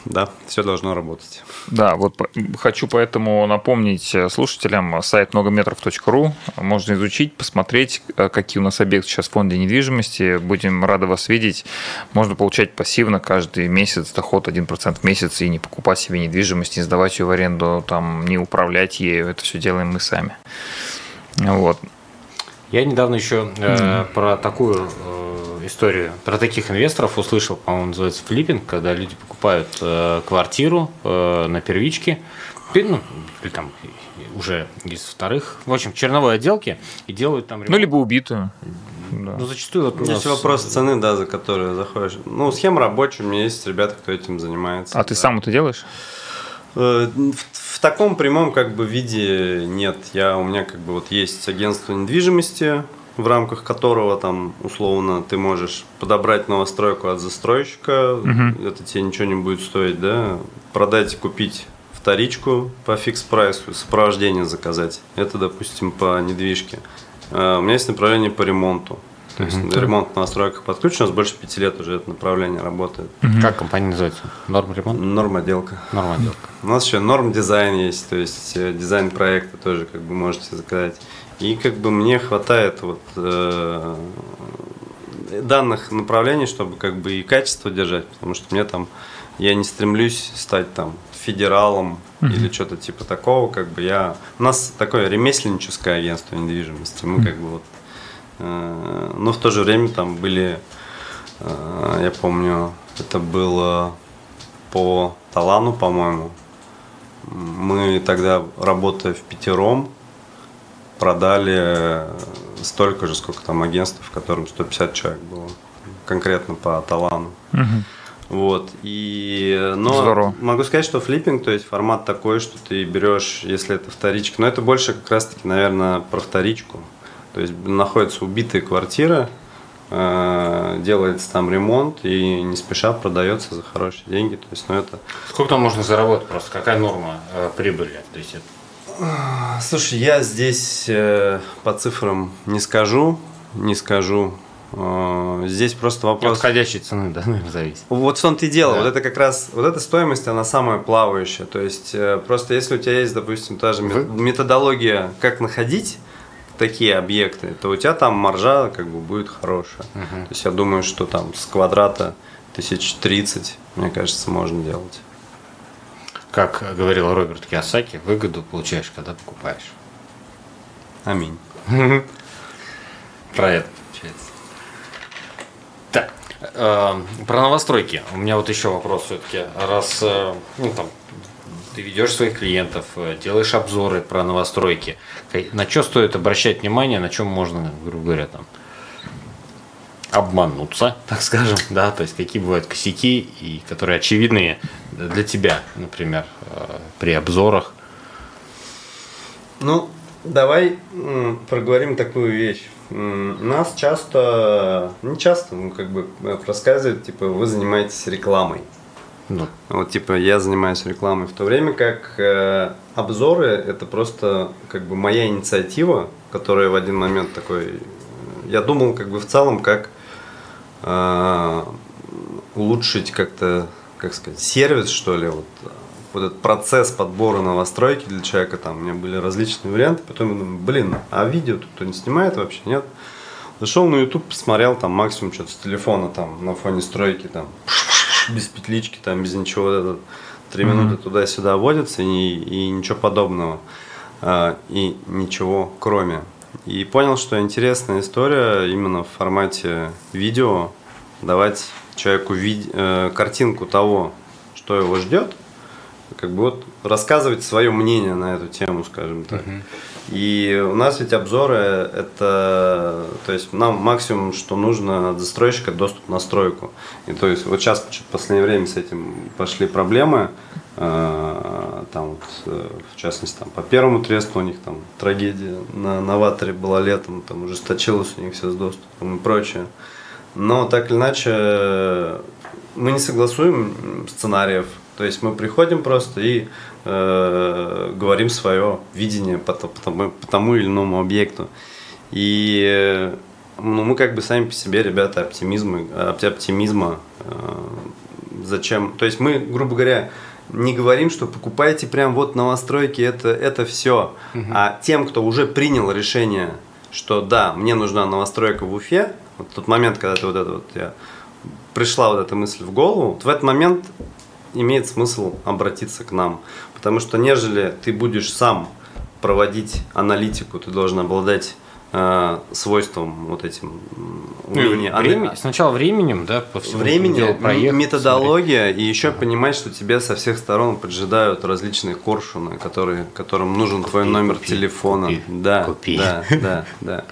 C: да, все должно работать.
A: Да, вот хочу поэтому напомнить слушателям сайт многометров.ру. Можно изучить, посмотреть, э, какие у нас объекты сейчас в фонде недвижимости. Будем рады вас видеть. Можно получать пассивно каждый месяц доход 1% в месяц и не покупать себе недвижимость, не сдавать ее в аренду, там, не управлять ею. Это все делаем мы сами. Вот.
B: Я недавно еще э, mm-hmm. про такую э, историю, про таких инвесторов услышал, по-моему, называется флиппинг, когда люди покупают э, квартиру э, на первичке, ну, или там уже из вторых, в общем, черновой отделки и делают там
A: ремонт. Ну, либо убитую.
C: Да. Ну, зачастую вот Здесь нас... вопрос цены, да, за которую заходишь. Ну, схема рабочая, у меня есть ребята, кто этим занимается.
A: А
C: да.
A: ты сам это делаешь?
C: Э, в, в таком прямом как бы виде нет. Я, у меня как бы вот есть агентство недвижимости, в рамках которого там условно ты можешь подобрать новостройку от застройщика, угу. это тебе ничего не будет стоить, да, продать и купить вторичку по fix price у, сопровождение заказать. Это, допустим, по недвижке. Э, у меня есть направление по ремонту. То есть mm-hmm. ремонт новостройках под ключ у нас больше пяти лет уже это направление работает.
B: Mm-hmm. Как компания называется? Норм ремонт?
C: Нормотделка.
B: Нормотделка.
C: У нас еще норм дизайн есть, то есть э, дизайн проекта тоже как бы можете заказать. И как бы мне хватает вот э, данных направлений, чтобы как бы и качество держать, потому что мне там я не стремлюсь стать там федералом mm-hmm. или что-то типа такого, как бы я у нас такое ремесленническое агентство недвижимости, мы mm-hmm. как бы вот, но в то же время там были, э, я помню, это было по Талану, по-моему, мы тогда работая в пятером продали столько же, сколько там агентств, в котором 150 человек было, конкретно по Талану. Угу. Вот. И, но Здорово. могу сказать, что флиппинг, то есть формат такой, что ты берешь, если это вторичка, но это больше как раз-таки, наверное, про вторичку. То есть находится убитая квартира, э, делается там ремонт и не спеша продается за хорошие деньги. То есть, ну это...
B: Сколько там можно заработать просто? Какая норма э, прибыли? То есть, это
C: Слушай, я здесь э, по цифрам не скажу, не скажу. Э, здесь просто вопрос...
B: От входящей цены, да, наверное, зависит.
C: Вот в том-то и дело. Да. Вот это как раз, вот эта стоимость, она самая плавающая. То есть, э, просто если у тебя есть, допустим, та же Вы? методология, как находить такие объекты, то у тебя там маржа как бы будет хорошая. Угу. То есть, я думаю, что там с квадрата тысяч тридцать, мне кажется, можно делать
B: как говорил Роберт Киосаки, выгоду получаешь, когда покупаешь.
C: Аминь.
B: Про это получается. Так, э, про новостройки. У меня вот еще вопрос все-таки. Раз э, ну, там, ты ведешь своих клиентов, э, делаешь обзоры про новостройки, на что стоит обращать внимание, на чем можно, грубо говоря, там, обмануться, так скажем, да, то есть какие бывают косяки, и которые очевидные для тебя, например, э, при обзорах?
C: Ну, давай проговорим такую вещь. Нас часто, не часто, ну, как бы э, рассказывают, типа, вы занимаетесь рекламой. Ну. Вот, типа, я занимаюсь рекламой, в то время как э, обзоры это просто, как бы, моя инициатива, которая в один момент такой, я думал, как бы, в целом, как э, улучшить как-то как сказать, сервис, что ли, вот, вот этот процесс подбора новостройки для человека, там у меня были различные варианты, потом я думаю, блин, а видео тут кто не снимает вообще, нет? Зашел на YouTube, посмотрел там максимум что-то с телефона там на фоне стройки там без петлички, там без ничего, три mm-hmm. минуты туда-сюда водятся и, и ничего подобного. А, и ничего кроме. И понял, что интересная история именно в формате видео давать человеку вид... э, картинку того, что его ждет, как бы вот рассказывать свое мнение на эту тему, скажем так. Uh-huh. И у нас ведь обзоры это, то есть нам максимум, что нужно от застройщика доступ на стройку. И то есть вот сейчас в последнее время с этим пошли проблемы. Э, там вот, э, в частности там по первому тресту у них там трагедия на новаторе была летом, там ужесточилось у них все с доступом и прочее. Но так или иначе мы не согласуем сценариев. То есть мы приходим просто и э, говорим свое видение по, по, тому, по тому или иному объекту. И ну, мы как бы сами по себе, ребята, оптимизма, оптимизма. Э, зачем? То есть мы, грубо говоря, не говорим, что покупайте прям вот новостройки, это, это все. Угу. А тем, кто уже принял решение, что да, мне нужна новостройка в Уфе, вот тот момент, когда ты вот это вот я пришла вот эта мысль в голову, вот в этот момент имеет смысл обратиться к нам. Потому что нежели ты будешь сам проводить аналитику, ты должен обладать э, свойством вот этим
B: уровня. Ну, времени, сначала временем, да, по
C: всему времени, проект, методология, смотри. и еще ага. понимать, что тебе со всех сторон поджидают различные коршуны, которые, которым нужен купи, твой номер купи, телефона. Купи, да, купи. да, да, да.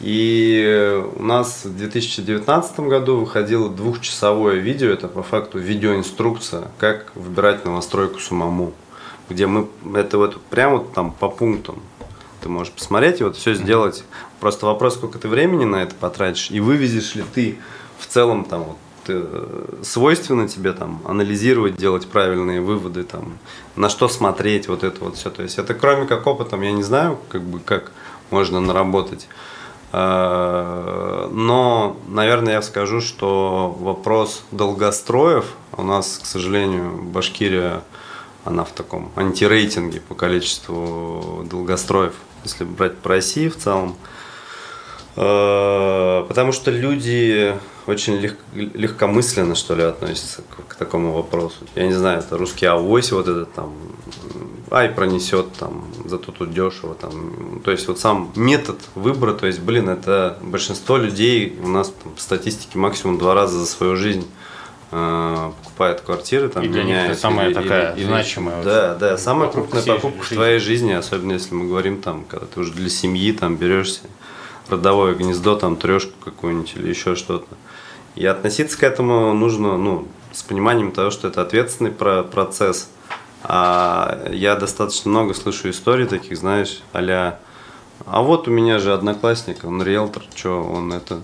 C: И у нас в 2019 году выходило двухчасовое видео, это по факту видеоинструкция, как выбирать новостройку самому где мы это вот прямо там по пунктам ты можешь посмотреть и вот все сделать. Просто вопрос, сколько ты времени на это потратишь, и вывезешь ли ты в целом там вот э, свойственно тебе там анализировать, делать правильные выводы, там, на что смотреть, вот это вот все. То есть это кроме как опытом, я не знаю, как бы как можно наработать. А, но, наверное, я скажу, что вопрос долгостроев у нас, к сожалению, Башкирия, она в таком антирейтинге по количеству долгостроев, если брать по России в целом. Э, потому что люди очень лег, легкомысленно, что ли, относятся к, к такому вопросу. Я не знаю, это русский авось, вот этот там, ай, пронесет, там, зато тут дешево, там. То есть вот сам метод выбора, то есть, блин, это большинство людей у нас там, по статистике максимум два раза за свою жизнь э, покупают квартиры, там,
B: и для них это самая или, такая или, значимая.
C: Да, да, самая крупная покупка в твоей жизни, особенно если мы говорим там, когда ты уже для семьи там берешься родовое гнездо, там трешку какую-нибудь или еще что-то. И относиться к этому нужно, ну, с пониманием того, что это ответственный про процесс. А я достаточно много слышу историй таких, знаешь, а а вот у меня же одноклассник, он риэлтор, что он это...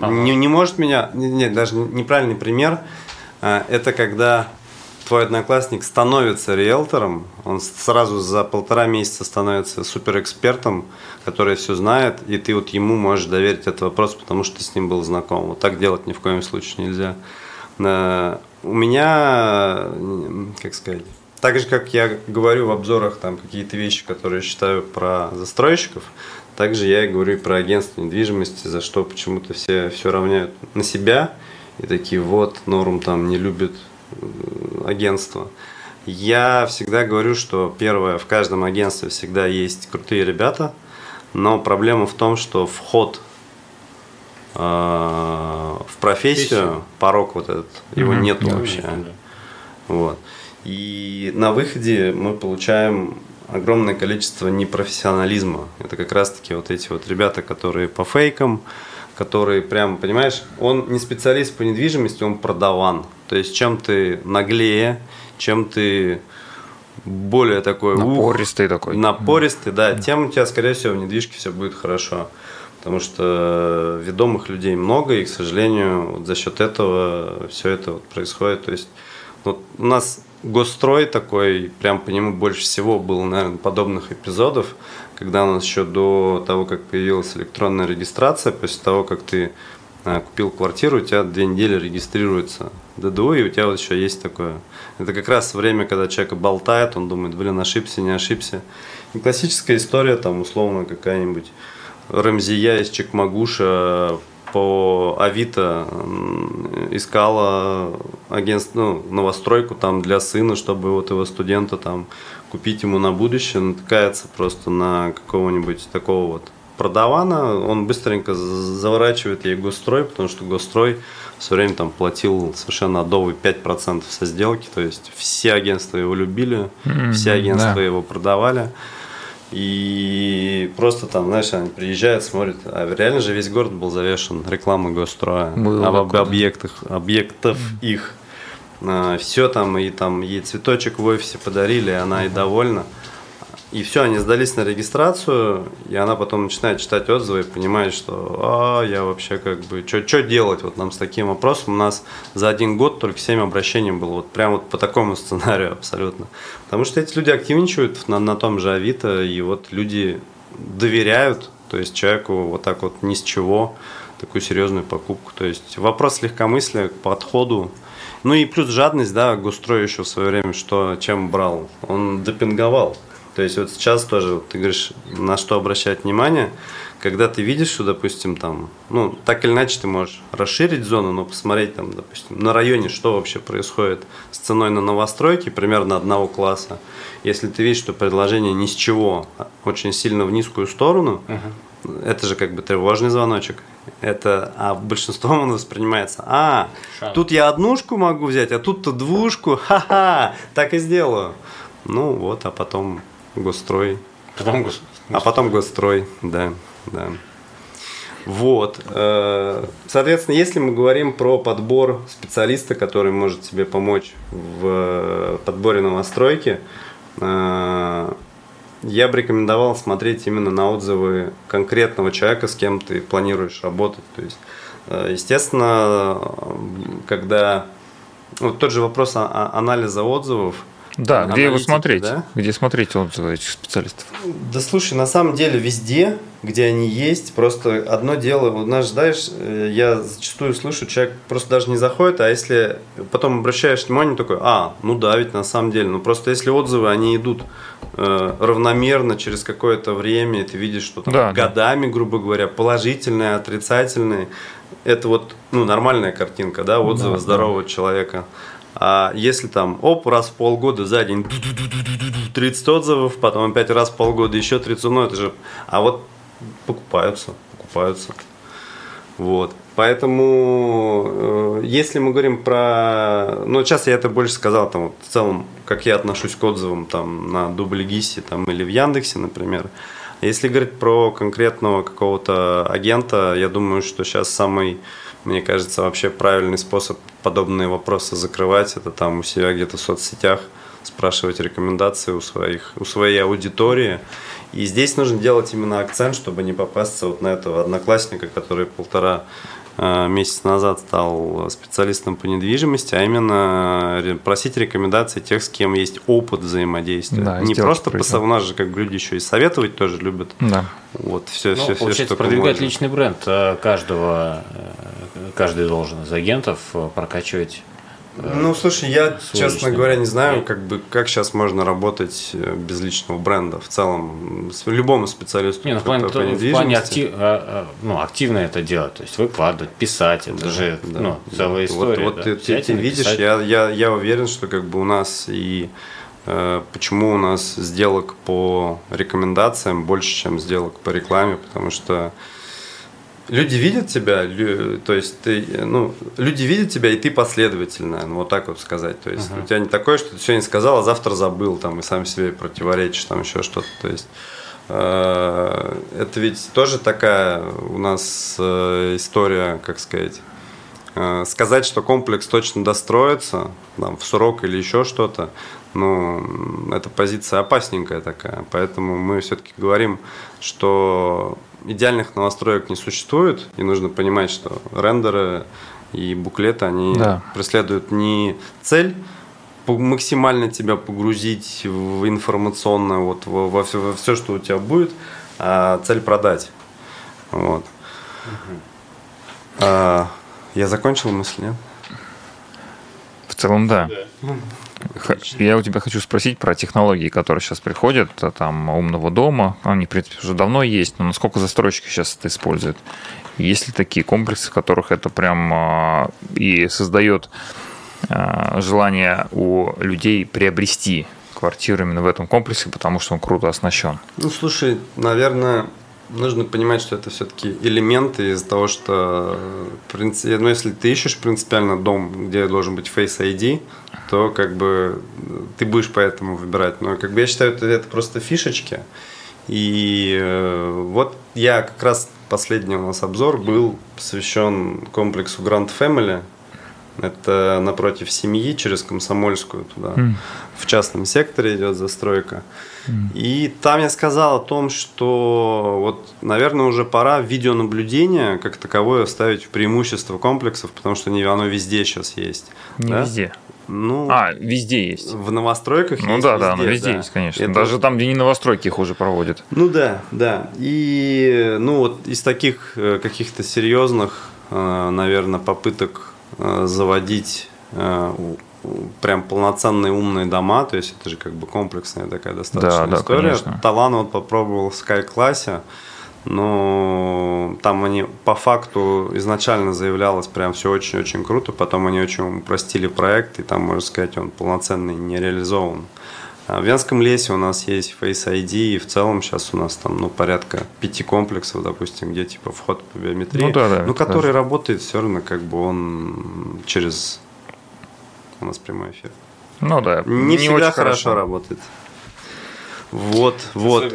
C: Ага. Не, не может меня... Нет, даже неправильный пример. А, это когда твой одноклассник становится риэлтором, он сразу за полтора месяца становится суперэкспертом, который все знает, и ты вот ему можешь доверить этот вопрос, потому что ты с ним был знаком. Вот так делать ни в коем случае нельзя. Э, у меня, как сказать, так же, как я говорю в обзорах там какие-то вещи, которые считаю про застройщиков, также я и говорю про агентство недвижимости, за что почему-то все все равняют на себя и такие вот норм там не любят агентства. Я всегда говорю, что первое, в каждом агентстве всегда есть крутые ребята, но проблема в том, что вход э, в профессию, порог вот этот, его mm-hmm. нету вообще. Yeah. Вот. И на выходе мы получаем огромное количество непрофессионализма. Это как раз-таки вот эти вот ребята, которые по фейкам, которые прям, понимаешь, он не специалист по недвижимости, он продаван. То есть чем ты наглее, чем ты более такой...
A: Напористый ух, такой.
C: Напористый, да, тем у тебя, скорее всего, в недвижке все будет хорошо. Потому что ведомых людей много, и, к сожалению, вот за счет этого все это вот происходит. То есть вот у нас госстрой такой, прям по нему больше всего было, наверное, подобных эпизодов когда у нас еще до того, как появилась электронная регистрация, после того, как ты а, купил квартиру, у тебя две недели регистрируется ДДУ, и у тебя вот еще есть такое. Это как раз время, когда человек болтает, он думает, блин, ошибся, не ошибся. И классическая история, там, условно, какая-нибудь Рамзия из Чекмагуша по Авито искала агентство, ну, новостройку там для сына, чтобы вот его студента там купить ему на будущее, натыкается просто на какого-нибудь такого вот продавана, он быстренько заворачивает ей госстрой, потому что госстрой все время там платил совершенно адовый 5% со сделки, то есть все агентства его любили, mm-hmm, все агентства да. его продавали. И просто там, знаешь, они приезжают, смотрят, а реально же весь город был завешен рекламой госстроя, Было об объектах, объектов mm. их. А, все там, и там ей цветочек в офисе подарили, она и довольна. И все, они сдались на регистрацию, и она потом начинает читать отзывы и понимает, что а, я вообще как бы, что делать вот нам с таким вопросом? У нас за один год только 7 обращений было, вот прям вот по такому сценарию абсолютно. Потому что эти люди активничают на, на том же Авито, и вот люди доверяют, то есть человеку вот так вот ни с чего такую серьезную покупку. То есть вопрос легкомыслия к подходу. Ну и плюс жадность, да, Густрой еще в свое время, что чем брал? Он допинговал. То есть вот сейчас тоже, вот ты говоришь, на что обращать внимание, когда ты видишь, что, допустим, там, ну, так или иначе ты можешь расширить зону, но посмотреть там, допустим, на районе, что вообще происходит с ценой на новостройки примерно одного класса. Если ты видишь, что предложение ни с чего, а очень сильно в низкую сторону, uh-huh. это же как бы тревожный звоночек. Это, а большинством он воспринимается, а, Шан. тут я однушку могу взять, а тут-то двушку, ха-ха, так и сделаю. Ну вот, а потом Госстрой.
B: Потом гос...
C: А потом Госстрой, да, да. Вот. Э, соответственно, если мы говорим про подбор специалиста, который может тебе помочь в подборе новостройки, э, я бы рекомендовал смотреть именно на отзывы конкретного человека, с кем ты планируешь работать. То есть, э, естественно, когда вот тот же вопрос анализа отзывов –
A: Да, где его смотреть? Да? Где смотреть отзывы этих специалистов?
C: Да слушай, на самом деле везде, где они есть, просто одно дело, у нас, знаешь, э, я зачастую слышу, человек просто даже не заходит, а если потом обращаешь внимание, такой, а, ну да, ведь на самом деле, ну просто если отзывы, они идут э, равномерно через какое-то время, и ты видишь, что там да, годами, да. грубо говоря, положительные, отрицательные, это вот ну, нормальная картинка, да, отзывы да, здорового да. человека. А если там, оп, раз в полгода за день 30 отзывов, потом опять раз в полгода еще 30, ну это же... А вот покупаются, покупаются. Вот. Поэтому, э, если мы говорим про... Ну, сейчас я это больше сказал, там, вот, в целом, как я отношусь к отзывам там, на Дубльгисе там, или в Яндексе, например. Если говорить про конкретного какого-то агента, я думаю, что сейчас самый мне кажется, вообще правильный способ подобные вопросы закрывать, это там у себя где-то в соцсетях спрашивать рекомендации у, своих, у своей аудитории. И здесь нужно делать именно акцент, чтобы не попасться вот на этого одноклассника, который полтора месяц назад стал специалистом по недвижимости, а именно просить рекомендации тех, с кем есть опыт взаимодействия. Да, Не просто по, у нас же как люди еще и советовать тоже любят.
A: Да.
B: Вот все, ну, все, все, что продвигать можно. личный бренд э, каждого, э, каждый должен из агентов прокачивать
C: ну, слушай, я, честно говоря, не знаю, как бы, как сейчас можно работать э, без личного бренда в целом. С любому специалисту.
B: Не, ну, в плане, по в плане актив, а, а, ну, активно это делать, то есть выкладывать, писать, это да, же да, ну, целая да. история.
C: Вот, вот да. ты, ты видишь, я, я, я уверен, что как бы у нас и э, почему у нас сделок по рекомендациям больше, чем сделок по рекламе, потому что Люди видят тебя, то есть ты, ну, люди видят тебя, и ты последовательно, ну, вот так вот сказать. То есть uh-huh. у тебя не такое, что ты сегодня сказал, а завтра забыл, там, и сам себе противоречишь, там, еще что-то. То есть э, это ведь тоже такая у нас э, история, как сказать, э, сказать, что комплекс точно достроится, там, в срок или еще что-то, ну, эта позиция опасненькая такая. Поэтому мы все-таки говорим, что идеальных новостроек не существует, и нужно понимать, что рендеры и буклеты, они да. преследуют не цель максимально тебя погрузить в информационное, вот во, во, все, во все, что у тебя будет, а цель продать. Вот. Угу. А, я закончил мысль, нет?
A: В целом, да. да. Я у тебя хочу спросить про технологии, которые сейчас приходят, а, там, умного дома. Они, в принципе, уже давно есть, но насколько застройщики сейчас это используют? Есть ли такие комплексы, в которых это прям а, и создает а, желание у людей приобрести квартиру именно в этом комплексе, потому что он круто оснащен?
C: Ну, слушай, наверное, нужно понимать, что это все-таки элементы из-за того, что ну, если ты ищешь принципиально дом, где должен быть Face ID, то как бы ты будешь поэтому выбирать. Но как бы я считаю, это, это просто фишечки. И э, вот я как раз последний у нас обзор был посвящен комплексу Grand Family. Это напротив семьи, через Комсомольскую туда. Mm. В частном секторе идет застройка. И там я сказал о том, что вот, наверное, уже пора видеонаблюдение как таковое ставить в преимущество комплексов, потому что оно везде сейчас есть.
A: Не да? везде.
C: Ну,
A: а, везде есть.
C: В новостройках
A: ну, есть. Ну да, везде, да, ну везде да. есть, конечно. Это... Даже там, где не новостройки их уже проводят.
C: Ну да, да. И ну вот из таких э, каких-то серьезных, э, наверное, попыток э, заводить прям полноценные умные дома, то есть это же как бы комплексная такая достаточно да, история. Да, Талан вот попробовал в Sky классе, но там они по факту изначально заявлялось прям все очень-очень круто, потом они очень упростили проект, и там, можно сказать, он полноценный не реализован. А в Венском лесе у нас есть Face ID, и в целом сейчас у нас там ну, порядка пяти комплексов, допустим, где типа вход по биометрии, ну, да, да, ну, который да. работает все равно как бы он через у нас прямой эфир.
A: Ну да.
C: Не, не всегда очень хорошо, хорошо работает. Вот, вот.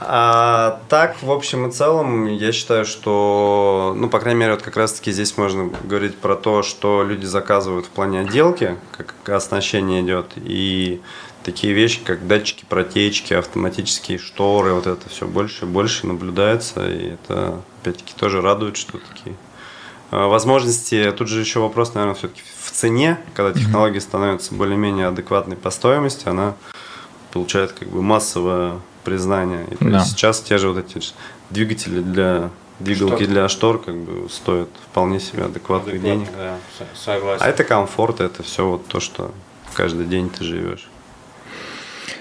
C: А так, в общем и целом, я считаю, что, ну, по крайней мере, вот как раз-таки здесь можно говорить про то, что люди заказывают в плане отделки, как оснащение идет, и такие вещи, как датчики протечки, автоматические шторы, вот это все больше и больше наблюдается, и это, опять-таки, тоже радует, что такие Э, возможности, тут же еще вопрос, наверное, все-таки в цене, когда технология становится более-менее адекватной по стоимости, она получает как бы массовое признание. И, да. сейчас те же вот эти двигатели для двигалки для штор как бы стоят вполне себе адекватных денег. Да, согласен. А это комфорт, это все вот то, что каждый день ты живешь.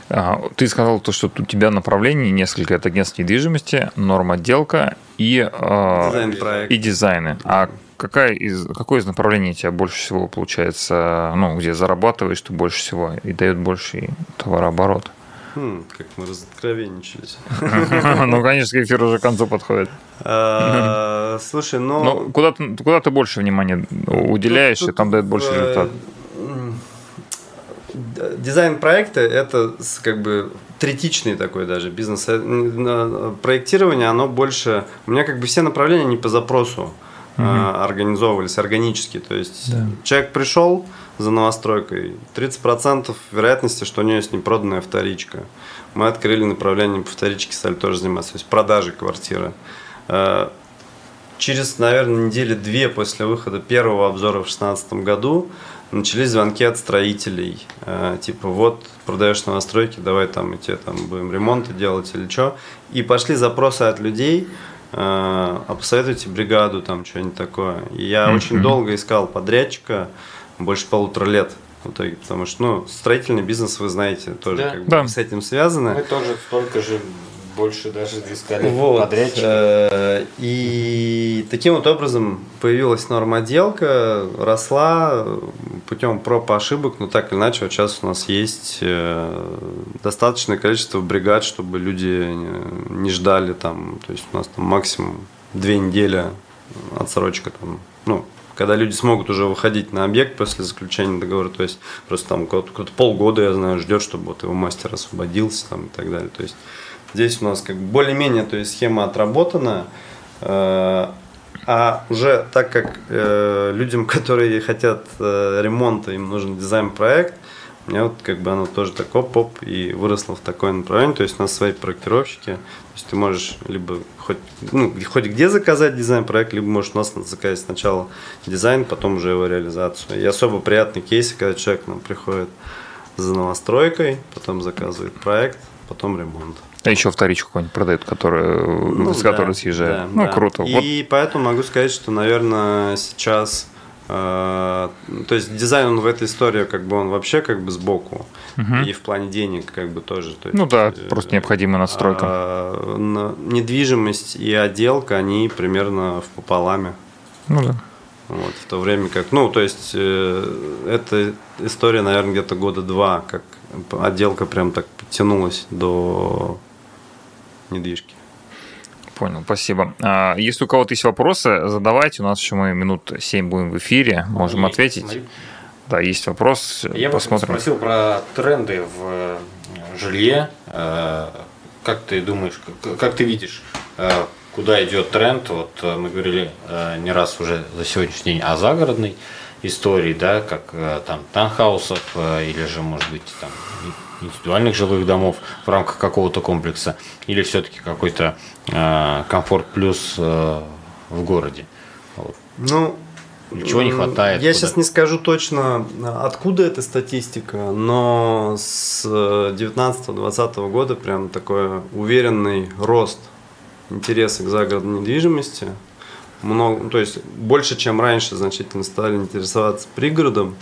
A: А, ты сказал то, что у тебя направлений несколько. Это агентство недвижимости, нормотделка и, э, Дизайн и дизайны. А какая из, какое из направлений тебя больше всего получается, ну, где зарабатываешь ты больше всего и дает больше товарооборот?
C: Хм, как мы разоткровенничались.
A: Ну, конечно, эфир уже к концу подходит.
C: А, слушай, ну...
A: ну куда ты, куда ты больше внимания уделяешь, и там дает больше результат?
C: Дизайн проекта – это как бы третичный такой даже бизнес. Э, проектирование, оно больше... У меня как бы все направления не по запросу угу. организовывались органически. То есть да. человек пришел, за новостройкой. 30% вероятности, что у нее есть непроданная вторичка. Мы открыли направление по вторичке, стали тоже заниматься, то есть продажи квартиры. Э, через, наверное, недели две после выхода первого обзора в 2016 году начались звонки от строителей. Э, типа, вот, продаешь новостройки, давай там идти, там будем ремонты делать или что. И пошли запросы от людей, а посоветуйте бригаду, там что-нибудь такое. И я mm-hmm. очень долго искал подрядчика, больше полутора лет в итоге, потому что, ну, строительный бизнес, вы знаете, тоже да. как бы да. с этим связано.
B: Мы тоже столько же больше даже искали вот. подрядчика. Э,
C: и таким вот образом появилась нормоделка, росла путем проб и ошибок, но так или иначе, вот сейчас у нас есть э, достаточное количество бригад, чтобы люди не ждали там, то есть у нас там максимум две недели отсрочка там, ну, когда люди смогут уже выходить на объект после заключения договора, то есть просто там кто-то полгода, я знаю, ждет, чтобы вот его мастер освободился там и так далее. То есть здесь у нас как более-менее, то есть схема отработана, э, а уже так как э, людям, которые хотят э, ремонта, им нужен дизайн-проект, у меня вот как бы оно тоже так оп-оп и выросло в такое направление. То есть у нас свои проектировщики. То есть ты можешь либо хоть, ну, хоть где заказать дизайн-проект, либо можешь у нас заказать сначала дизайн, потом уже его реализацию. И особо приятный кейс, когда человек к нам приходит за новостройкой, потом заказывает проект, потом ремонт.
A: А еще вторичку какую-нибудь продают, которую, ну, с да, которой съезжают. Да, ну,
C: да.
A: круто.
C: И вот. поэтому могу сказать, что, наверное, сейчас а, то есть дизайн он в этой истории как бы он вообще как бы сбоку угу. и в плане денег как бы тоже. То
A: есть, ну да, э, просто необходимая настройка. А,
C: недвижимость и отделка они примерно в пополаме.
A: Ну да.
C: Вот, в то время как, ну, то есть, э, эта история, наверное, где-то года два, как отделка прям так подтянулась до недвижки.
A: Понял, спасибо. А, если у кого-то есть вопросы, задавайте. У нас еще мы минут 7 будем в эфире, можем есть, ответить. Смотри. Да, есть вопрос.
B: Я посмотрим. бы спросил про тренды в э, жилье. Э, как ты думаешь, как ты видишь, э, куда идет тренд? Вот мы говорили не раз уже за сегодняшний день о загородной истории, да, как там танхаусов или же, может быть, там индивидуальных жилых домов в рамках какого-то комплекса, или все-таки какой-то э, комфорт плюс э, в городе?
C: Вот. Ну, чего не хватает? Я куда? сейчас не скажу точно, откуда эта статистика, но с 19-20 года прям такой уверенный рост интереса к загородной недвижимости. Много, то есть больше, чем раньше, значительно стали интересоваться пригородом.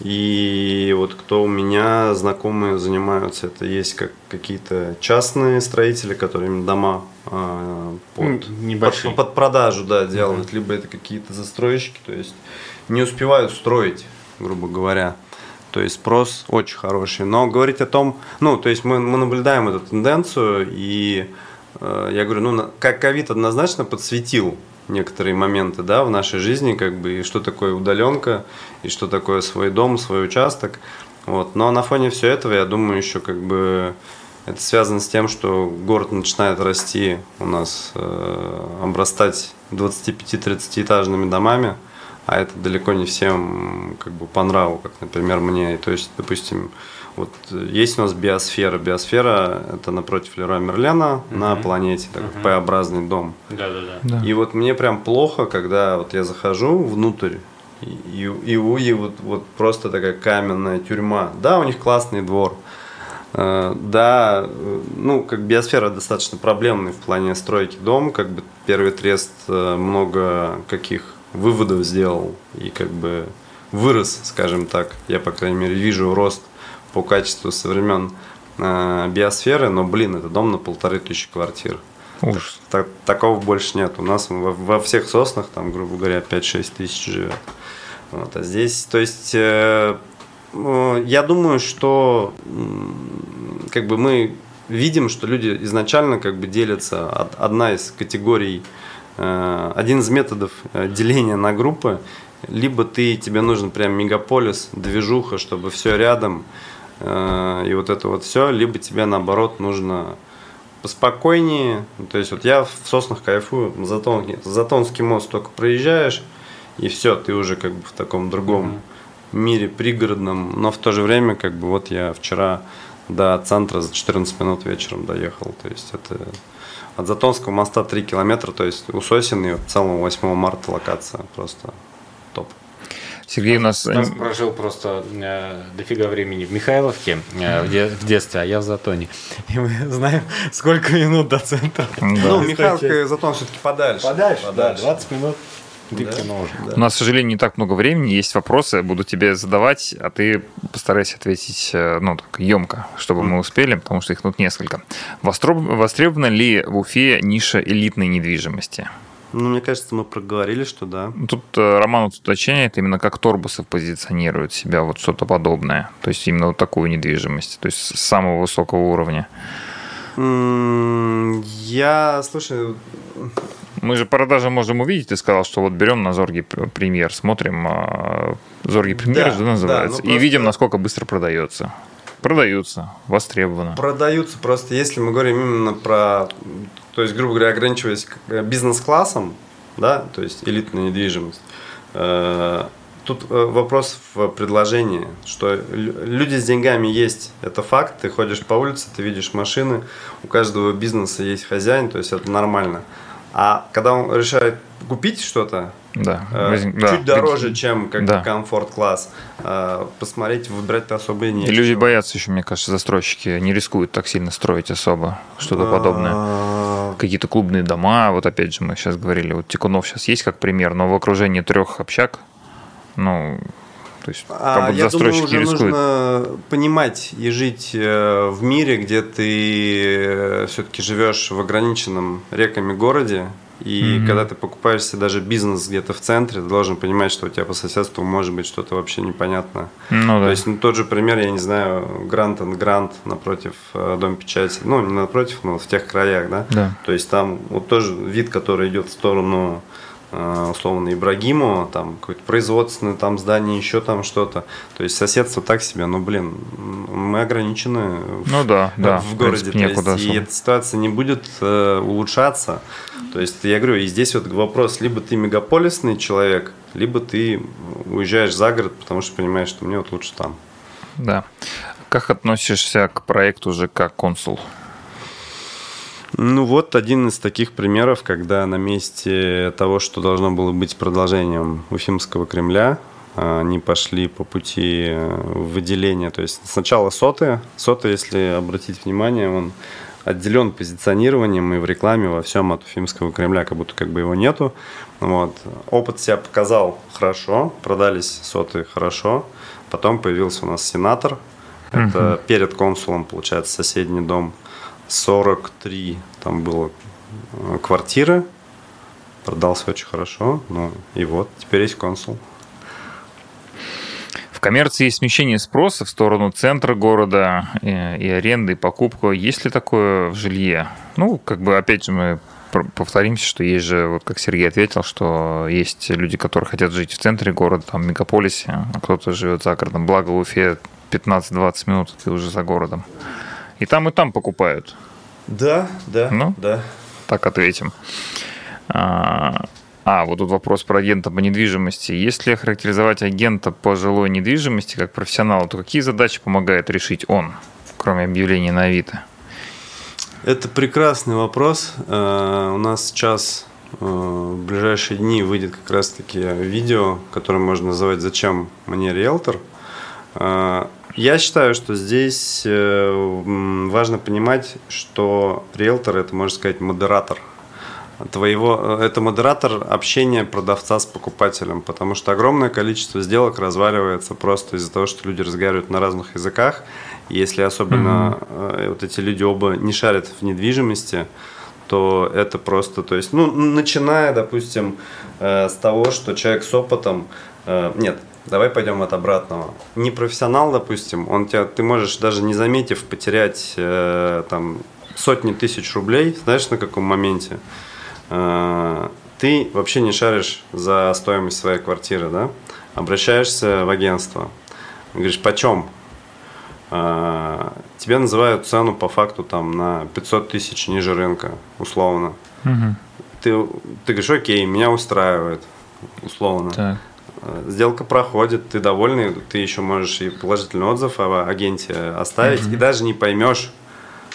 C: И вот кто у меня знакомые занимаются, это есть как какие-то частные строители, которые им дома э, под, Небольшие. под, под продажу да, делают, uh-huh. либо это какие-то застройщики, то есть не успевают строить, грубо говоря. То есть спрос очень хороший. Но говорить о том, ну, то есть мы, мы наблюдаем эту тенденцию, и э, я говорю, ну, как ковид однозначно подсветил некоторые моменты да, в нашей жизни, как бы, и что такое удаленка, и что такое свой дом, свой участок. Вот. Но на фоне всего этого, я думаю, еще как бы это связано с тем, что город начинает расти у нас, э, обрастать 25-30 этажными домами. а это далеко не всем как бы по нраву, как, например, мне. То есть, допустим, вот есть у нас биосфера. Биосфера – это напротив Лероя Мерлена угу. на планете, такой угу. П-образный дом.
B: Да, да, да.
C: И вот мне прям плохо, когда вот я захожу внутрь, и, и, и у и вот, вот просто такая каменная тюрьма. Да, у них классный двор. Э, да, ну, как биосфера достаточно проблемный в плане стройки дома, как бы первый трест э, много каких выводов сделал и как бы вырос, скажем так. Я, по крайней мере, вижу рост по качеству со времен э, биосферы, но, блин, это дом на полторы тысячи квартир.
A: Ужас.
C: Так, такого больше нет. У нас во, во всех соснах, там, грубо говоря, 5-6 тысяч живет. Вот, а здесь, то есть, э, э, я думаю, что э, как бы мы видим, что люди изначально как бы делятся. Одна из категорий, э, один из методов э, деления на группы, либо ты, тебе нужен прям мегаполис, движуха, чтобы все рядом, и вот это вот все, либо тебе наоборот нужно поспокойнее. То есть вот я в Соснах кайфую, Затон, Затонский мост только проезжаешь, и все, ты уже как бы в таком другом mm-hmm. мире пригородном, но в то же время как бы вот я вчера до центра за 14 минут вечером доехал, то есть это от Затонского моста 3 километра, то есть у Сосины в целом 8 марта локация просто топ.
A: Сергей у нас...
B: Стас прожил просто э, дофига времени в Михайловке э, в, де- в детстве, а я в Затоне. И мы знаем, сколько минут до центра.
C: Да. Ну, Михайловка и Затон все-таки подальше.
B: Подальше, подальше. да, 20 минут.
A: Да, да. У нас, к сожалению, не так много времени. Есть вопросы, буду тебе задавать, а ты постарайся ответить э, ну, так, емко, чтобы mm. мы успели, потому что их тут несколько. Востребована ли в Уфе ниша элитной недвижимости?
C: Ну, мне кажется, мы проговорили, что да.
A: Тут э, Роман вот уточняет именно как Торбусов позиционирует себя, вот что-то подобное. То есть именно вот такую недвижимость, то есть с самого высокого уровня.
C: Я, слушай...
A: Мы же продажи можем увидеть. Ты сказал, что вот берем на Зорги Премьер, смотрим а, Зорги Премьер, да, называется, да, ну и видим, насколько быстро продается. Продаются, востребовано.
C: Продаются просто, если мы говорим именно про то есть, грубо говоря, ограничиваясь э, бизнес-классом, да, то есть элитная недвижимость, э, тут э, вопрос в предложении, что люди с деньгами есть, это факт, ты ходишь по улице, ты видишь машины, у каждого бизнеса есть хозяин, то есть это нормально. А когда он решает купить что-то,
A: да,
C: э, чуть да. дороже, чем как да. комфорт-класс, э, посмотреть, выбрать-то особо и не.
A: люди боятся еще, мне кажется, застройщики не рискуют так сильно строить особо что-то подобное. А. Какие-то клубные дома, вот опять же мы сейчас говорили, вот Тикунов сейчас есть как пример, но в окружении трех общак, ну, то есть,
C: а, я думаю, уже рискуют. нужно понимать и жить э, в мире, где ты э, все-таки живешь в ограниченном реками городе. И mm-hmm. когда ты покупаешь себе даже бизнес где-то в центре, ты должен понимать, что у тебя по соседству может быть что-то вообще непонятное. Ну, да. То есть, ну, тот же пример, я не знаю, Грант and Грант напротив э, Дом печати. Ну, не напротив, но в тех краях, да?
A: да.
C: То есть там вот тоже вид, который идет в сторону условно Ибрагиму, там какое-то производственное там здание, еще там что-то. То есть соседство так себе, но, блин, мы ограничены
A: ну, да,
C: в,
A: да,
C: в городе. Принципе, то есть, и эта ситуация не будет э, улучшаться. То есть я говорю, и здесь вот вопрос, либо ты мегаполисный человек, либо ты уезжаешь за город, потому что понимаешь, что мне вот лучше там.
A: Да. Как относишься к проекту ЖК «Консул»?
C: Ну вот один из таких примеров, когда на месте того, что должно было быть продолжением Уфимского Кремля, они пошли по пути э, выделения. То есть сначала соты. Соты, если обратить внимание, он отделен позиционированием и в рекламе во всем от Уфимского Кремля, как будто как бы его нету. Вот. Опыт себя показал хорошо, продались соты хорошо. Потом появился у нас сенатор. Это угу. перед консулом, получается, соседний дом 43 там было э, квартиры, продался очень хорошо, ну и вот, теперь есть консул.
A: В коммерции есть смещение спроса в сторону центра города и, и аренды, и покупка. Есть ли такое в жилье? Ну, как бы, опять же, мы повторимся, что есть же, вот как Сергей ответил, что есть люди, которые хотят жить в центре города, там, в мегаполисе, а кто-то живет за городом. Благо в Уфе 15-20 минут, ты уже за городом. И там, и там покупают.
C: Да, да,
A: ну,
C: да.
A: Так ответим. А, А, вот тут вопрос про агента по недвижимости. Если характеризовать агента по жилой недвижимости как профессионала, то какие задачи помогает решить он, кроме объявления на Авито?
C: Это прекрасный вопрос. Э, у нас сейчас э, в ближайшие дни выйдет как раз-таки видео, которое можно называть «Зачем мне риэлтор?». Э, я считаю, что здесь важно понимать, что риэлтор – это, можно сказать, модератор – твоего, это модератор общения продавца с покупателем, потому что огромное количество сделок разваливается просто из-за того, что люди разговаривают на разных языках. И если особенно mm-hmm. вот эти люди оба не шарят в недвижимости, то это просто, то есть, ну, начиная, допустим, э, с того, что человек с опытом, э, нет, давай пойдем от обратного. Не профессионал, допустим, он тебя, ты можешь даже не заметив потерять э, там сотни тысяч рублей, знаешь, на каком моменте? Э, ты вообще не шаришь за стоимость своей квартиры, да? Обращаешься в агентство, говоришь, почем? Э, тебе называют цену по факту там на 500 тысяч ниже рынка, условно. Угу. Ты, ты говоришь, окей, меня устраивает, условно. Так. Э, сделка проходит, ты довольный, ты еще можешь и положительный отзыв о агенте оставить, угу. и даже не поймешь,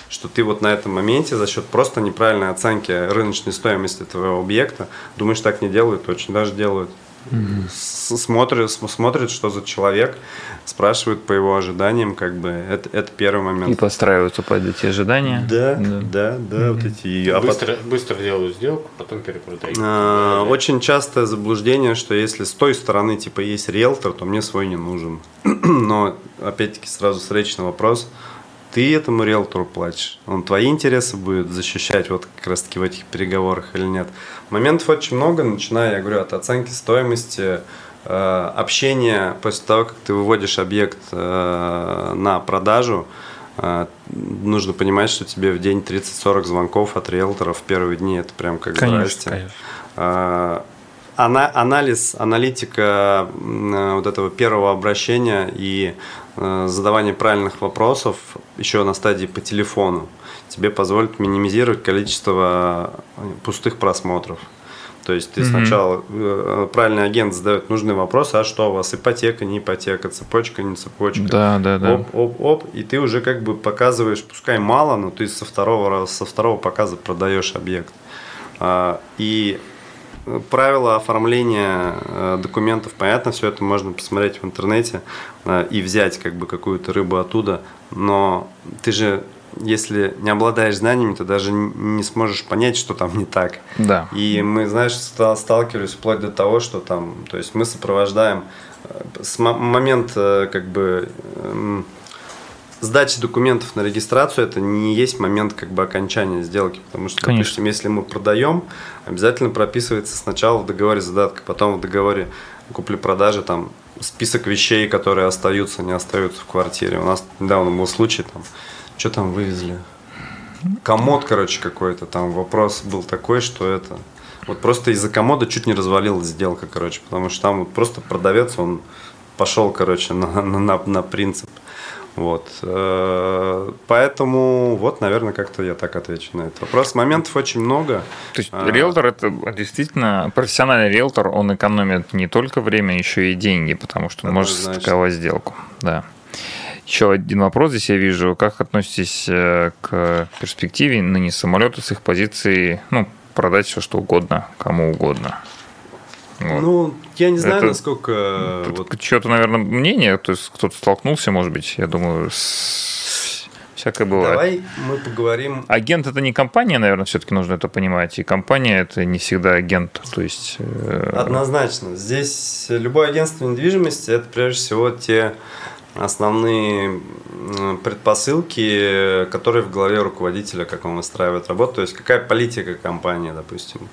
C: что ты вот на этом моменте за счет просто неправильной оценки рыночной стоимости твоего объекта думаешь, так не делают, очень даже делают. Mm-hmm. Смотрят, смотрят, что за человек, спрашивают по его ожиданиям, как бы это, это первый момент.
A: И подстраиваются под эти ожидания.
C: Да, да, да, да mm-hmm. вот эти.
B: А быстро, потом... быстро делают сделку, потом перепродают.
C: А, очень частое заблуждение, что если с той стороны типа есть риэлтор, то мне свой не нужен. Но опять-таки сразу встречный вопрос ты этому риэлтору платишь. Он твои интересы будет защищать вот как раз таки в этих переговорах или нет. Моментов очень много, начиная, я говорю, от оценки стоимости, э, общения после того, как ты выводишь объект э, на продажу, э, нужно понимать, что тебе в день 30-40 звонков от риэлторов в первые дни это прям как конечно, здрасте. Конечно. Ана- анализ, аналитика вот этого первого обращения и задавание правильных вопросов еще на стадии по телефону тебе позволит минимизировать количество э, пустых просмотров. То есть ты mm-hmm. сначала э, правильный агент задает нужный вопрос, а что у вас ипотека, не ипотека, цепочка, не цепочка.
A: Да, да, да.
C: Оп, оп, оп, и ты уже как бы показываешь, пускай мало, но ты со второго со второго показа продаешь объект. А, и правила оформления э, документов, понятно, все это можно посмотреть в интернете э, и взять как бы какую-то рыбу оттуда, но ты же если не обладаешь знаниями, ты даже не сможешь понять, что там не так.
A: Да.
C: И мы, знаешь, сталкивались вплоть до того, что там, то есть мы сопровождаем э, с момента как бы сдачи документов на регистрацию это не есть момент как бы окончания сделки, потому что, Конечно. допустим, если мы продаем, обязательно прописывается сначала в договоре задатка, потом в договоре купли-продажи там список вещей, которые остаются, не остаются в квартире. У нас недавно был случай, там, что там вывезли? Комод, короче, какой-то. Там вопрос был такой, что это... Вот просто из-за комода чуть не развалилась сделка, короче, потому что там вот просто продавец, он пошел, короче, на, на, на принцип. Вот. Э, поэтому вот, наверное, как-то я так отвечу на этот вопрос. Моментов очень много.
A: То есть а... риэлтор это действительно профессиональный риэлтор, он экономит не только время, еще и деньги, потому что он может стыковать сделку. Да. Еще один вопрос здесь я вижу. Как относитесь э, к перспективе ныне самолета с их позиции, ну, продать все что угодно, кому угодно?
C: Вот. Ну, я не знаю, это, насколько...
A: Вот... Что-то, наверное, мнение, то есть кто-то столкнулся, может быть, я думаю, с... всякое бывает.
C: Давай мы поговорим...
A: Агент это не компания, наверное, все-таки нужно это понимать, и компания это не всегда агент, то есть...
C: Э, Однозначно. Здесь любое агентство недвижимости это прежде всего те основные предпосылки, которые в голове руководителя, как он выстраивает работу, то есть какая политика компании, допустим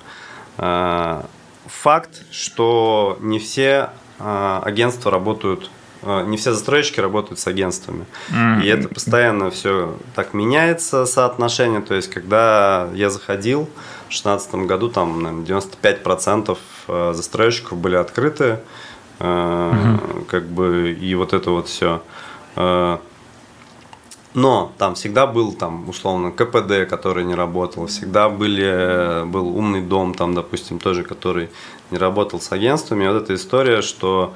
C: а, факт, что не все э, агентства работают, э, не все застройщики работают с агентствами. Mm-hmm. И это постоянно все так меняется, соотношение. То есть, когда я заходил в 2016 году, там, наверное, 95% э, застройщиков были открыты. Э, mm-hmm. Как бы, и вот это вот все. Э, Но там всегда был там условно КПД, который не работал, всегда были, был умный дом, там, допустим, тоже, который не работал с агентствами. вот эта история, что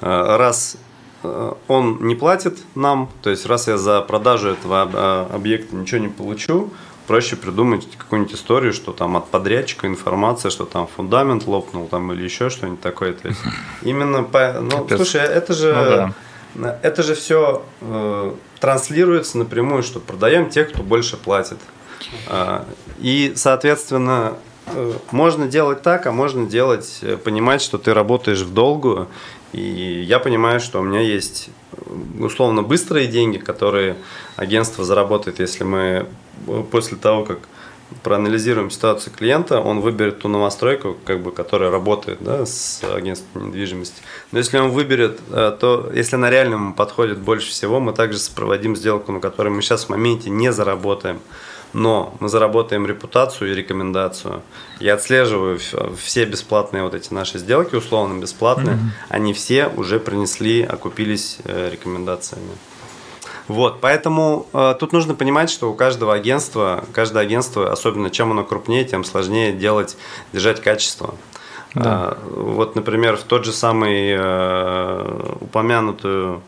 C: э, раз э, он не платит нам, то есть раз я за продажу этого э, объекта ничего не получу, проще придумать какую-нибудь историю, что там от подрядчика информация, что там фундамент лопнул там или еще что-нибудь такое. То есть именно по... Ну, слушай, это же... Ну, да это же все э, транслируется напрямую, что продаем тех, кто больше платит. Э, и, соответственно, э, можно делать так, а можно делать, э, понимать, что ты работаешь в долгую. И я понимаю, что у меня есть э, условно быстрые деньги, которые агентство заработает, если мы после того, как проанализируем ситуацию клиента, он выберет ту новостройку, как бы, которая работает да, с агентством недвижимости. Но если он выберет, э, то если на реально ему подходит больше всего, мы также сопроводим сделку, на которой мы сейчас в моменте не заработаем. Но мы заработаем репутацию и рекомендацию. Я отслеживаю все бесплатные вот эти наши сделки, условно бесплатные. Mm-hmm. Они все уже принесли, окупились э, рекомендациями. Вот, поэтому э, тут нужно понимать, что у каждого агентства, каждое агентство, особенно чем оно крупнее, тем сложнее делать, держать качество. Да. Э, вот, например, в тот же самый э, упомянутую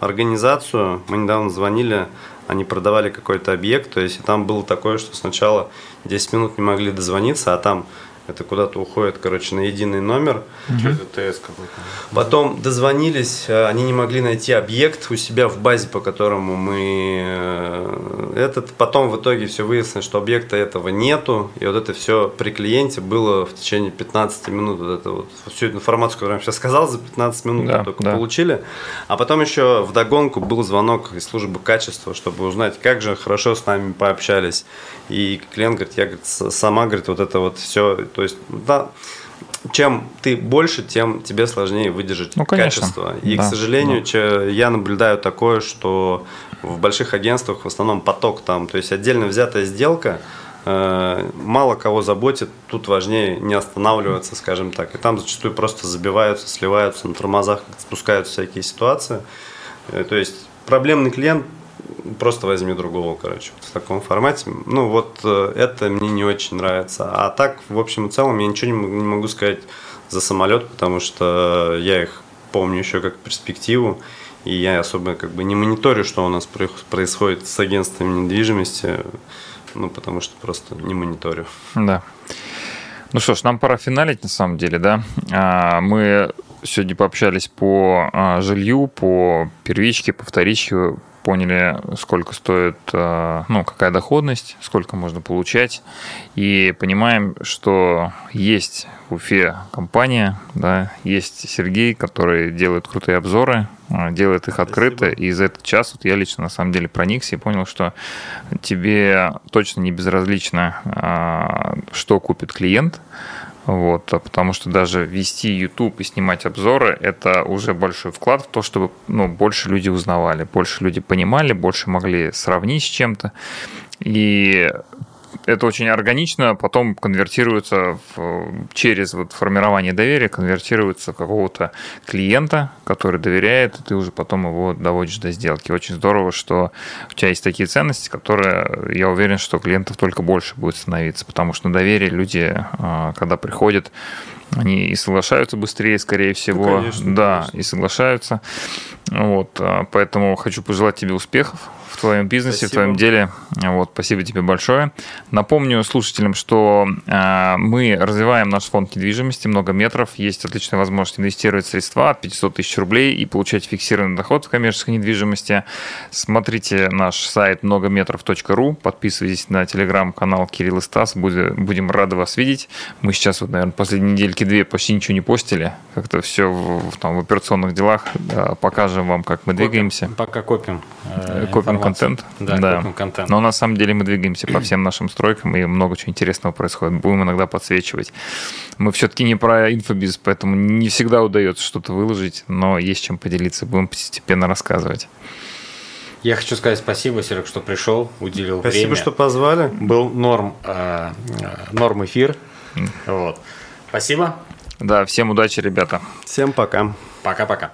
C: организацию мы недавно звонили, они продавали какой-то объект, то есть там было такое, что сначала 10 минут не могли дозвониться, а там это куда-то уходит, короче, на единый номер.
B: Угу. ТС какой-то.
C: Потом дозвонились, э, они не могли найти объект у себя в базе, по которому мы э, этот. Потом в итоге все выяснилось, что объекта этого нету. И вот это все при клиенте было в течение 15 минут. Вот это вот всю эту информацию, которую я сейчас сказал, за 15 минут да, только да. получили. А потом еще в догонку был звонок из службы качества, чтобы узнать, как же хорошо с нами пообщались. И клиент говорит, я говорит, сама говорит, вот это вот все то есть, да, чем ты больше, тем тебе сложнее выдержать ну, качество. И, да, к сожалению, да. я наблюдаю такое, что в больших агентствах в основном поток там, то есть отдельно взятая сделка, э, мало кого заботит, тут важнее не останавливаться, скажем так. И там зачастую просто забиваются, сливаются на тормозах, спускаются всякие ситуации. Э, то есть проблемный клиент просто возьми другого, короче, вот в таком формате. Ну, вот э, это мне не очень нравится. А так, в общем и целом, я ничего не могу сказать за самолет, потому что я их помню еще как перспективу, и я особо как бы не мониторю, что у нас происходит с агентствами недвижимости, ну, потому что просто не мониторю.
A: Да. Ну что ж, нам пора финалить на самом деле, да. А, мы сегодня пообщались по а, жилью, по первичке, по вторичке, поняли, сколько стоит, э, ну, какая доходность, сколько можно получать, и понимаем, что есть в Уфе компания, да, есть Сергей, который делает крутые обзоры, э, делает их открыто, Спасибо. и за этот час вот я лично на самом деле проникся и понял, что тебе точно не безразлично, э, что купит клиент, вот, а потому что даже вести YouTube и снимать обзоры – это уже большой вклад в то, чтобы ну, больше люди узнавали, больше люди понимали, больше могли сравнить с чем-то. И это очень органично потом конвертируется в, через вот формирование доверия, конвертируется в какого-то клиента, который доверяет, и ты уже потом его доводишь до сделки. Очень здорово, что у тебя есть такие ценности, которые, я уверен, что клиентов только больше будет становиться, потому что на доверие люди, а, когда приходят, они и соглашаются быстрее, скорее всего. Ну, конечно, да, конечно. и соглашаются. Вот, а, поэтому хочу пожелать тебе успехов твоем бизнесе, спасибо. в твоем деле. Вот, спасибо тебе большое. Напомню слушателям, что э, мы развиваем наш фонд недвижимости, много метров, есть отличная возможность инвестировать средства от 500 тысяч рублей и получать фиксированный доход в коммерческой недвижимости. Смотрите наш сайт многометров.ру, подписывайтесь на телеграм-канал Кирилл и Стас, будем, рады вас видеть. Мы сейчас, вот, наверное, последние недельки-две почти ничего не постили, как-то все в, там, в операционных делах, да, покажем вам, как мы копим, двигаемся.
B: Пока копим.
A: Э, копим контент.
B: Да, да. контент.
A: Но на самом деле мы двигаемся по всем нашим стройкам, и много чего интересного происходит. Будем иногда подсвечивать. Мы все-таки не про инфобиз, поэтому не всегда удается что-то выложить, но есть чем поделиться. Будем постепенно рассказывать.
B: Я хочу сказать спасибо, Серег, что пришел, уделил
C: спасибо,
B: время.
C: Спасибо, что позвали.
B: Был норм, э, норм эфир. Вот. Спасибо.
A: Да, всем удачи, ребята.
C: Всем пока.
B: Пока-пока.